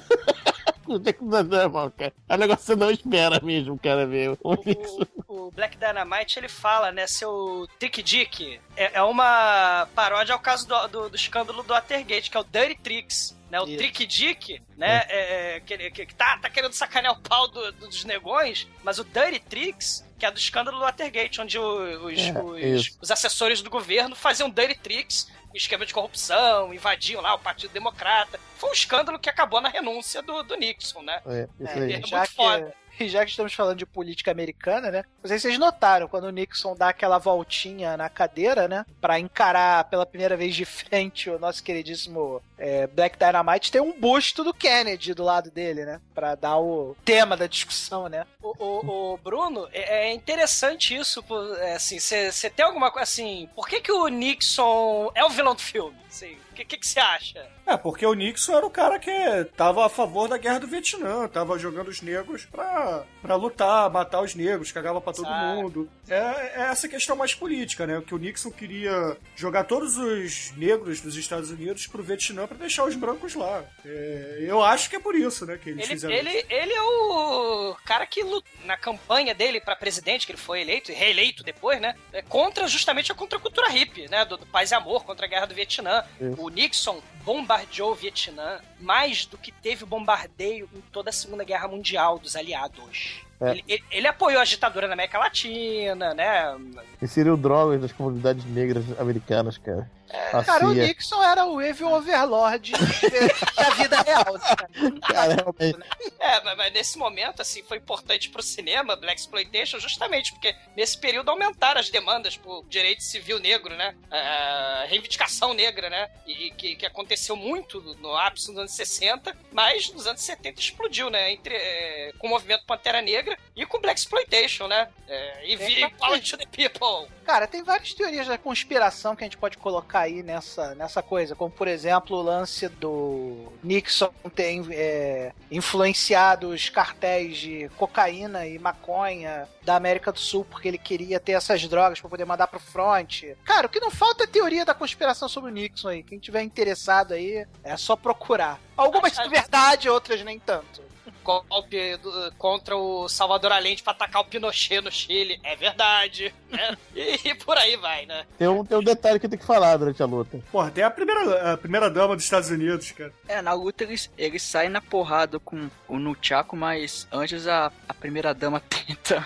cara. É um negócio que você não espera mesmo, cara, meu. O Nixon. O Black Dynamite ele fala, né? Seu Trick Dick é, é uma paródia ao caso do, do, do escândalo do Watergate, que é o Dirty Tricks. Né, o Isso. Trick Dick, né? É, é, que, que, que tá, tá querendo sacanear o pau do- do- dos negões, mas o Dirty Tricks que é do escândalo do Watergate, onde o- os, É, os- os assessores do governo faziam dirty tricks, esquema de corrupção, invadiam lá o Partido Democrata. Foi um escândalo que acabou na renúncia do, do Nixon, né? É, isso É, aí. muito já, que, foda. E já que estamos falando de política americana, né? Não sei se vocês notaram, quando o Nixon dá aquela voltinha na cadeira, né? Pra encarar pela primeira vez de frente o nosso queridíssimo é, Black Dynamite, tem um busto do Kennedy do lado dele, né? Pra dar o tema da discussão, né? O, o- o Bruno, é, é interessante isso, é, assim, você tem alguma coisa, assim, por que que o Nixon é o vilão do filme? Assim, o que que você acha? É, porque o Nixon era o cara que tava a favor da guerra do Vietnã, tava jogando os negros pra, pra lutar, matar os negros, cagava pra todo mundo. É, é essa questão mais política, né? Que o Nixon queria jogar todos os negros dos Estados Unidos pro Vietnã pra deixar os brancos lá. É, eu acho que é por isso, né, que eles Ele, fizeram ele, ele é o cara que na campanha dele pra presidente, que ele foi eleito e reeleito depois, né? É contra justamente a contracultura hippie, né? Do, do paz e amor, contra a guerra do Vietnã. Isso. O Nixon bombardeou o Vietnã mais do que teve bombardeio em toda a Segunda Guerra Mundial dos aliados. É. Ele, ele- ele apoiou a ditadura na América Latina, né? Inseriu drogas nas comunidades negras americanas, cara. A Cara, o CIA. Nixon era o Evil Overlord da vida real. né? É, mas, mas nesse momento, assim, foi importante pro cinema, Black Exploitation, justamente porque nesse período aumentaram as demandas por direito civil negro, né? A reivindicação negra, né? E, e que, que aconteceu muito no ápice dos anos 60, mas nos anos 70 explodiu, né? Entre, é, com o movimento Pantera Negra e com Black Exploitation, né? É, e vi Power to the People. Cara, tem várias teorias da conspiração que a gente pode colocar aí nessa, nessa coisa, como por exemplo o lance do Nixon ter é, influenciado os cartéis de cocaína e maconha da América do Sul porque ele queria ter essas drogas pra poder mandar pro front. Cara, o que não falta é teoria da conspiração sobre o Nixon aí. Quem tiver interessado aí, é só procurar. Algumas de verdade, outras nem tanto. Golpe do- contra o Salvador Allende pra atacar o Pinochet no Chile. É verdade. né? E, e por aí vai, né? Tem um, tem um detalhe que eu tenho que falar durante a luta. Porra, tem a primeira, a primeira dama dos Estados Unidos, cara. É, na luta eles, eles saem na porrada com o Nunchaku, mas antes a, a primeira dama tenta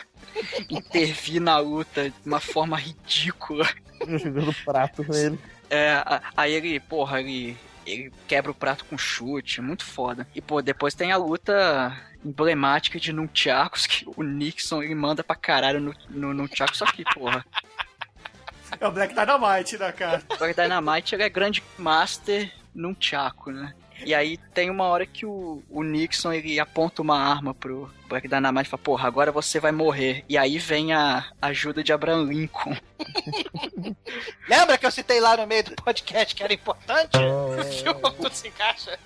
intervir na luta de uma forma ridícula. Jogando prato nele. É, a- aí ele, porra, ele, ele quebra o prato com chute, muito foda. E, pô, depois tem a luta emblemática de Nunchakos, que o Nixon ele manda pra caralho no, no que, porra, É o Black Dynamite, né, cara? o Black Dynamite ele é grande master Nunchaku, né? E aí tem uma hora que o, o Nixon ele aponta uma arma pro Black Dynamite e fala, porra, agora você vai morrer. E aí vem a ajuda de Abraham Lincoln. Lembra que eu citei lá no meio do podcast que era importante? Viu como tudo se encaixa?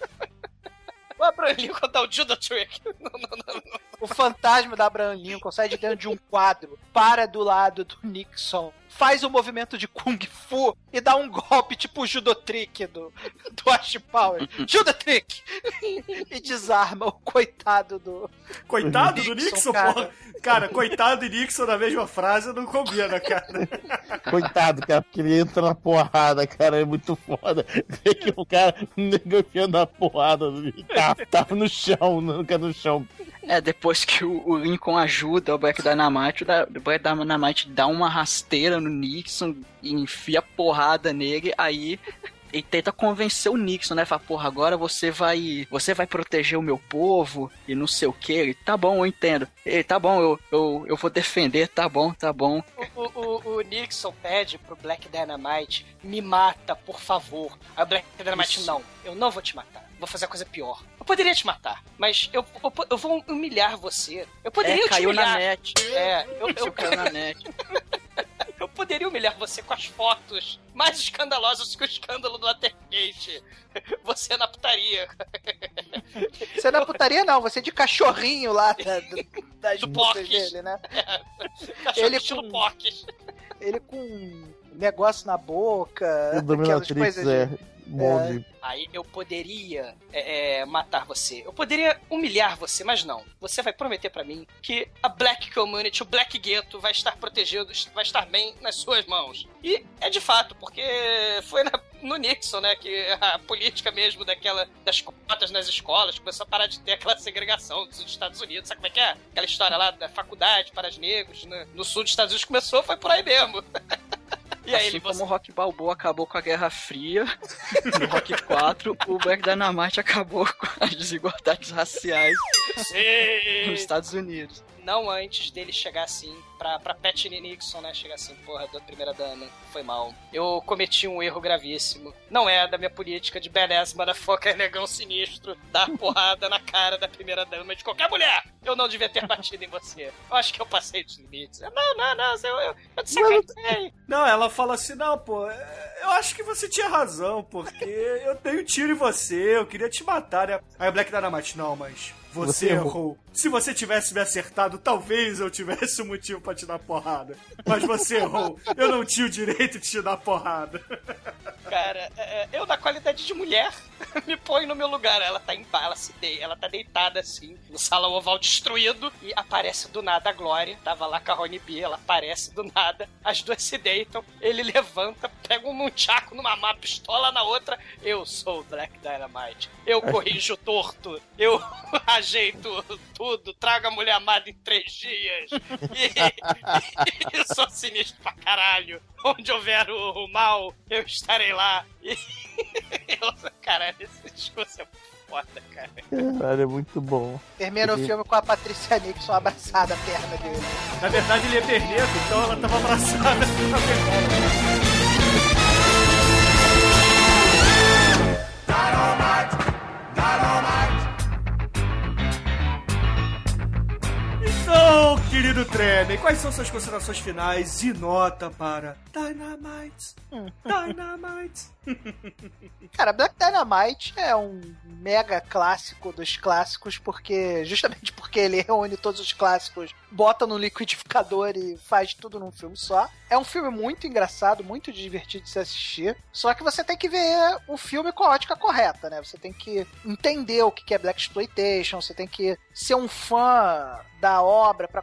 O Abraham Lincoln dá o Judah Trick. Não, não, não, não. O fantasma da Abraham Lincoln sai de dentro de um quadro, para do lado do Nixon, faz o movimento de Kung Fu e dá um golpe tipo o Judo Trick do, do Ash Power. Judo Trick! E desarma o coitado do. Coitado do Nixon, cara. porra. Cara, coitado de Nixon na mesma frase não combina, cara. Coitado, cara, porque ele entra na porrada, cara, é muito foda. Vê que o cara negociando a porrada, ele tá, tava no chão, nunca no chão. É, depois que o, o Lincoln ajuda o Black Dynamite, o da- o Black Dynamite dá uma rasteira no Nixon e enfia porrada nele, aí ele tenta convencer o Nixon, né? Fala, porra, agora você vai. Você vai proteger o meu povo e não sei o que. Ele, tá bom, eu entendo. Ele, tá bom, eu, eu, eu vou defender, tá bom, tá bom. O, o- o Nixon pede pro Black Dynamite, me mata, por favor. Aí o Black Dynamite, Isso. não, eu não vou te matar. Vou fazer a coisa pior. Eu poderia te matar, mas eu, eu, eu vou humilhar você. Eu poderia É, te caiu humilhar. na net. É, eu, eu, caiu na net. eu poderia humilhar você com as fotos mais escandalosas que o escândalo do Watergate. Você na putaria. Você não é putaria, não, você é de cachorrinho lá da, das Do dele, né? Cachorro Ele com- Porques. Ele com negócio na boca, aquelas coisas é. de molde. Aí eu poderia é, é, matar você. Eu poderia humilhar você, mas não. Você vai prometer pra mim que a Black Community, o Black Ghetto, vai estar protegido, vai estar bem nas suas mãos. E é de fato, porque foi na- no Nixon, né, que a política mesmo daquela das cotas nas escolas começou a parar de ter aquela segregação dos Estados Unidos. Sabe como é que é? Aquela história lá da faculdade para os negros né, no sul dos Estados Unidos começou, foi por aí mesmo. E aí assim ele como o Rock Balboa acabou com a Guerra Fria, no Rock 4, o Black Dynamite acabou com as desigualdades raciais Sim. nos Estados Unidos. não antes dele chegar assim pra, pra Pat Nixon, né? Chegar assim, porra, da primeira dama, foi mal. Eu cometi um erro gravíssimo. Não é da minha política de badass, motherfucker, negão sinistro, dar porrada na cara da primeira dama de qualquer mulher. Eu não devia ter batido em você. Eu acho que eu passei dos limites. Não, não, não, eu, eu, eu te sacanei. Não, ela fala assim, não, pô, eu acho que você tinha razão, porque eu um tiro em você, eu queria te matar, né? Aí o Black Dynamite, não, mas você, Você errou. errou. Se você tivesse me acertado, talvez eu tivesse um motivo pra te dar porrada. Mas você errou. Eu não tinha o direito de te dar porrada. Cara, é, é, eu na qualidade de mulher, me põe no meu lugar. Ela tá em bala, se de... ela tá deitada assim, no salão oval destruído, e aparece do nada a Glória. Tava lá com a Rony B, ela aparece do nada, as duas se deitam, ele levanta, pega um nunchaku numa má pistola na outra. Eu sou o Black Dynamite. Eu corrijo torto, eu ajeito tudo, trago a mulher amada em três dias. E, e sou sinistro pra caralho. Onde houver o, o mal, eu estarei lá. E caralho, esse discurso é foda, cara. Caralho, é muito bom. Termina o filme com a Patrícia Nixon abraçada à perna dele. Na verdade, ele é perneta, então ela tava abraçada. Então, querido Tremen, quais são suas considerações finais e nota para Dynamite? Dynamite. Cara, Black Dynamite é um mega clássico dos clássicos, porque justamente porque ele reúne todos os clássicos, bota no liquidificador e faz tudo num filme só. É um filme muito engraçado, muito divertido de se assistir. Só que você tem que ver o filme com a ótica correta, né? Você tem que entender o que é Black Exploitation, você tem que ser um fã da obra para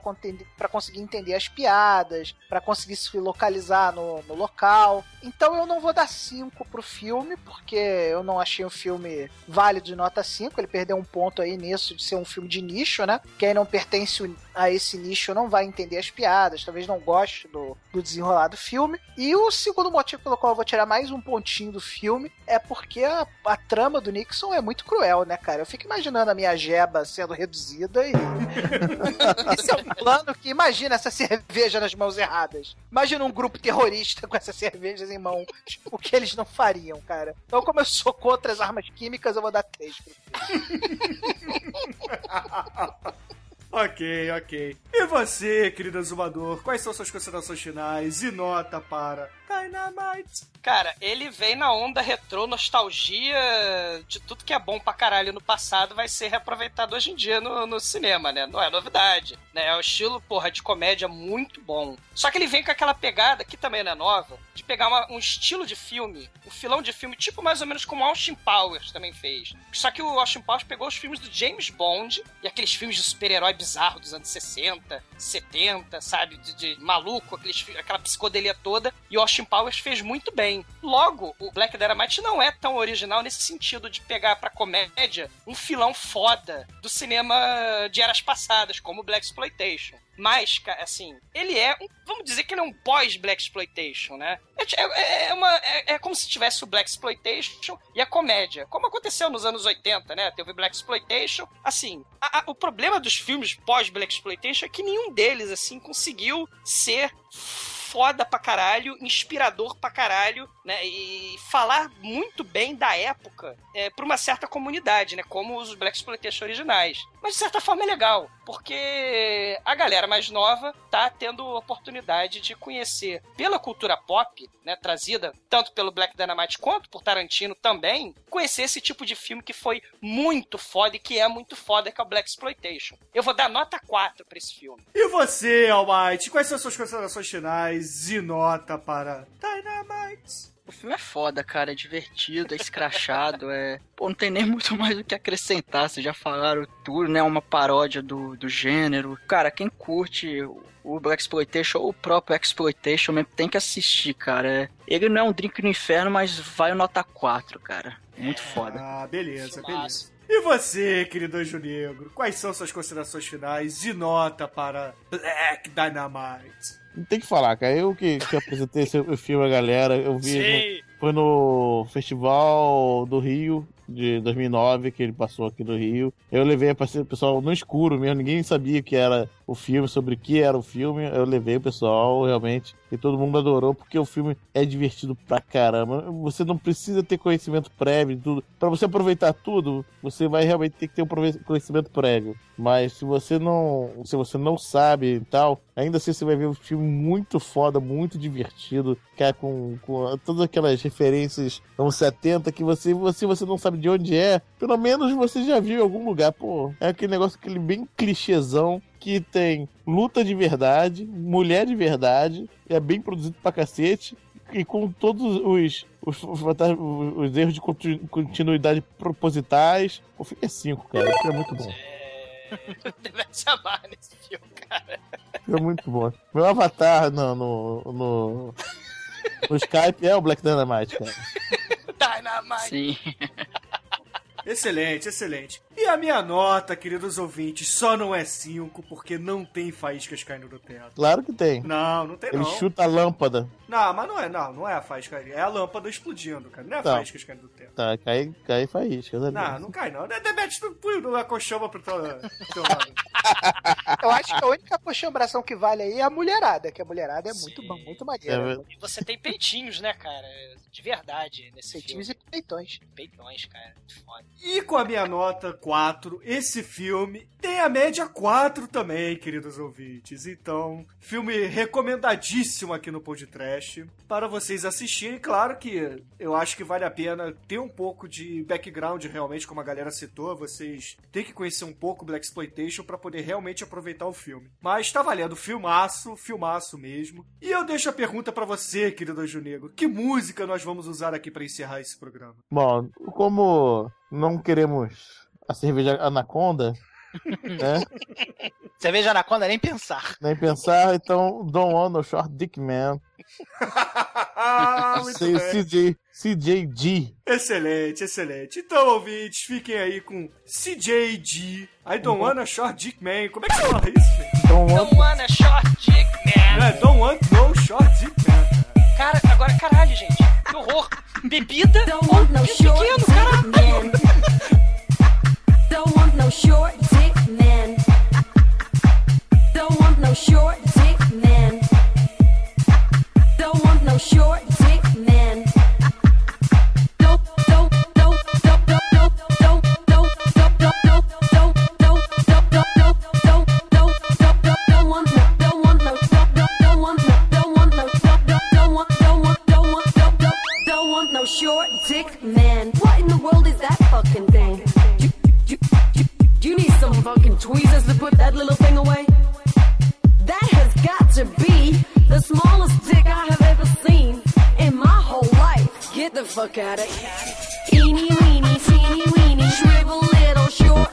conseguir entender as piadas, para conseguir se localizar no, no local. Então eu não vou dar 5 pro filme, porque eu não achei um filme válido de nota 5. Ele perdeu um ponto aí nisso de ser um filme de nicho, né? Quem não pertence a esse nicho não vai entender as piadas, talvez não goste do, do desenrolar do filme. E o segundo motivo pelo qual eu vou tirar mais um pontinho do filme é porque a, a trama do Nixon é muito cruel, né, cara? Eu fico imaginando a minha jeba sendo reduzida e. Esse é um plano que imagina essa cerveja nas mãos erradas. Imagina um grupo terrorista com essas cervejas em mão. O que eles não fariam, cara. Então, como eu sou contra as armas químicas, eu vou dar três. ok, ok. E você, querido exumador, quais são suas considerações finais e nota para Dynamite? Cara, ele vem na onda retrô, nostalgia de tudo que é bom pra caralho no passado vai ser reaproveitado hoje em dia no, no cinema, né? Não é novidade, né? É o estilo, porra, de comédia muito bom. Só que ele vem com aquela pegada, que também não é nova, de pegar uma- um estilo de filme, um filão de filme, tipo mais ou menos como Austin Powers também fez. Só que o Austin Powers pegou os filmes do James Bond e aqueles filmes de super-herói bizarro dos anos 60, 70, sabe? De, de maluco, aqueles, aquela psicodelia toda. E o Austin Powers fez muito bem. Logo, o Black Dynamite não é tão original nesse sentido de pegar pra comédia um filão foda do cinema de eras passadas, como o Black Exploitation. Mas, assim, ele é um. Vamos dizer que ele é um pós-Black Exploitation, né? É, é- é uma, é, é como se tivesse o Black Exploitation e a comédia. Como aconteceu nos anos 80, né? Teve Black Exploitation. Assim, a- a- o problema dos filmes pós-Black Exploitation é que nenhum deles, assim, conseguiu ser foda pra caralho, inspirador pra caralho, né? E falar muito bem da época é, pra uma certa comunidade, né? Como os Black Exploitation originais. Mas de certa forma é legal, porque a galera mais nova tá tendo oportunidade de conhecer pela cultura pop, né? Trazida tanto pelo Black Dynamite quanto por Tarantino também, conhecer esse tipo de filme que foi muito foda e que é muito foda, que é o Black Exploitation. Eu vou dar nota 4 pra esse filme. E você, Almighty, quais são suas considerações finais e nota para Dynamite? O filme é foda, cara. É divertido, é escrachado, é. Pô, não tem nem muito mais o que acrescentar. Vocês já falaram tudo, né? Uma paródia do, do gênero. Cara, quem curte o Black Exploitation ou o próprio Exploitation mesmo tem que assistir, cara. É- Ele não é um drink no inferno, mas vai o nota 4, cara. Muito foda. Ah, beleza, beleza. E você, querido Anjo Negro, quais são suas considerações finais e nota para Black Dynamite? Não tem que falar, cara. Eu que, que apresentei esse filme à galera, eu vi. Sim. no- foi no Festival do Rio de 2009 que ele passou aqui no Rio. Eu levei pra o pessoal no escuro mesmo, ninguém sabia que era o filme, sobre o que era o filme. Eu levei o pessoal realmente e todo mundo adorou porque o filme é divertido pra caramba. Você não precisa ter conhecimento prévio de tudo. Pra você aproveitar tudo, você vai realmente ter que ter um conhecimento prévio. Mas se você não, se você não sabe e tal, ainda assim você vai ver um filme muito foda, muito divertido, que é com, com todas aquelas referências anos 70 que você, você, você não sabe de onde é, pelo menos você já viu em algum lugar, pô. É aquele negócio aquele bem clichêzão que tem luta de verdade, mulher de verdade, é bem produzido pra cacete. E com todos os, os, os, os erros de continu- continuidade propositais. O filme é 5, cara. O filme é muito bom. Deve se amar nesse filme, cara. O filme é muito bom. Meu avatar no, no, no, no Skype é o Black Dynamite, cara. Dynamite. Sim. Excelente, excelente. E a minha nota, queridos ouvintes, só não é 5 porque não tem faíscas caindo do teto. Claro que tem. Não, não tem Ele não. chuta a lâmpada. Não, mas não é, não, não é a faísca, é a lâmpada explodindo, cara. Não é a Tá. faísca caindo do teto. Tá, cai, cai faíscas ali. Não, não cai não. Debete tu põe a coxamba pro teu, teu lado. Eu acho que a única coxambração que vale aí é a mulherada, que a mulherada é muito, bom, muito maneira. E você tem peitinhos, né, cara? De verdade, nesse Peitinhos filme. e peitões. Peitões, cara. Muito foda. E com a minha nota 4, esse filme tem a média 4 também, queridos ouvintes. Então, filme recomendadíssimo aqui no Trash para vocês assistirem. Claro que eu acho que vale a pena ter um pouco de background realmente, como a galera citou. Vocês têm que conhecer um pouco Black Exploitation para poder realmente aproveitar o filme. Mas tá valendo, filmaço, filmaço mesmo. E eu deixo a pergunta para você, querido Anjo Negro. Que música nós vamos usar aqui para encerrar esse programa? Bom, como não queremos a cerveja Anaconda, né? Cerveja Anaconda, nem pensar. Nem pensar, então Don't Want No Short Dick Man. Ah, muito Sei, bem. CJ, CJG. Excelente, excelente. Então, ouvintes, fiquem aí com CJG. I don't wanna short dick man. Como é que fala isso, gente? Don't Don't wanna short dick, man. É, don't want no short dick man. Cara, agora, caralho, gente. Que horror. Bebida. Short pequeno, caralho. Don't want no short dick man. Don't want no short dick man. Don't want no short fucking tweezers to put that little thing away. That has got to be the smallest dick I have ever seen in my whole life. Get the fuck out of here. Eeny weeny, teeny weeny, shrivel little short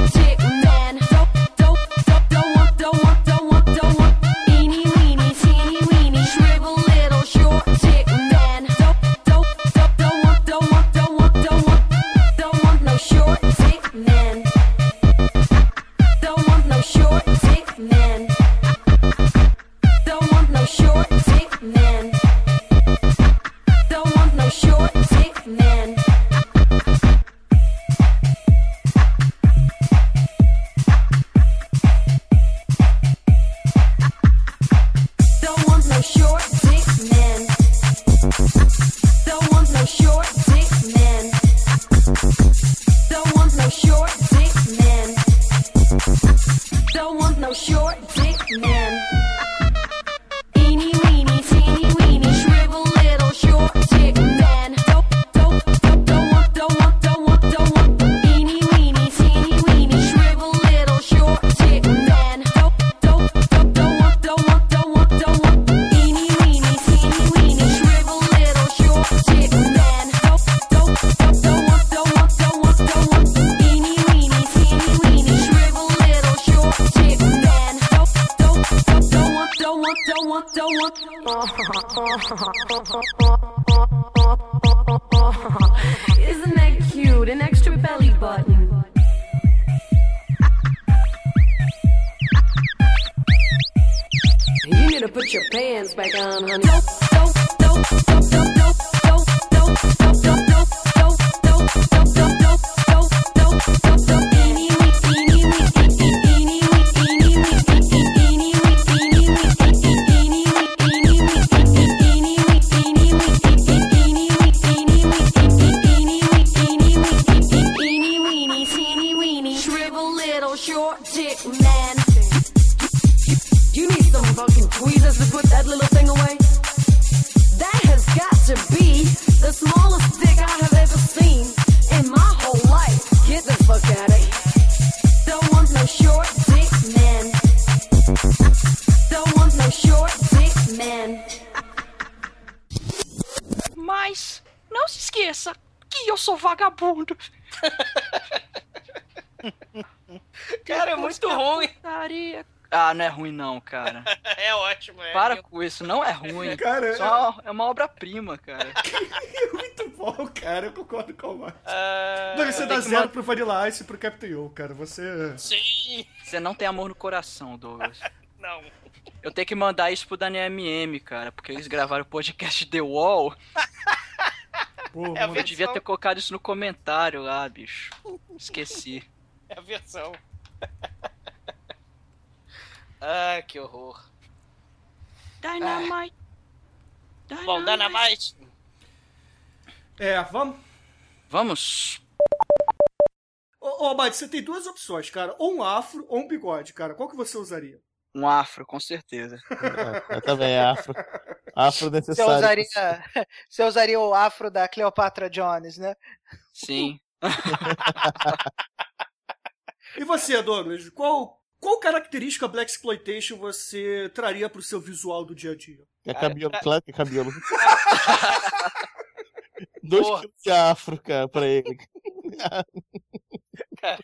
want, don't want. Isn't that cute? An extra belly button. You need to put your pants back on, honey. Cara, é muito ruim. Putaria. Ah, não é ruim não, cara. É ótimo, é. Para com isso, não é ruim. Cara, Só é uma obra-prima, cara. Muito bom, cara. Eu concordo com o. Ah, Não, você dá zero pro Vanilla Ice e pro Captain cara. Você. Sim. Você não tem amor no coração, Douglas. Não. Eu tenho que mandar isso pro Daniel MM, cara, porque eles gravaram o podcast The Wall. Pô, É Eu devia versão. ter colocado isso no comentário lá, bicho. Esqueci. É a versão. ah, que horror. Dynamite. Bom, Dynamite. É, vamos. Vamos. Ô, ô Mike, você tem duas opções, cara. Ou um afro ou um bigode, cara. Qual que você usaria? Um afro, com certeza. Eu também, é afro. Afro Você necessário. usaria, você usaria o afro da Cleopatra Jones, né? Sim. E você, Douglas? Qual, qual característica Black Exploitation você traria pro seu visual do dia a dia? É cabelo, claro que é cabelo. Dois quilos de afro, cara, pra ele. Cara,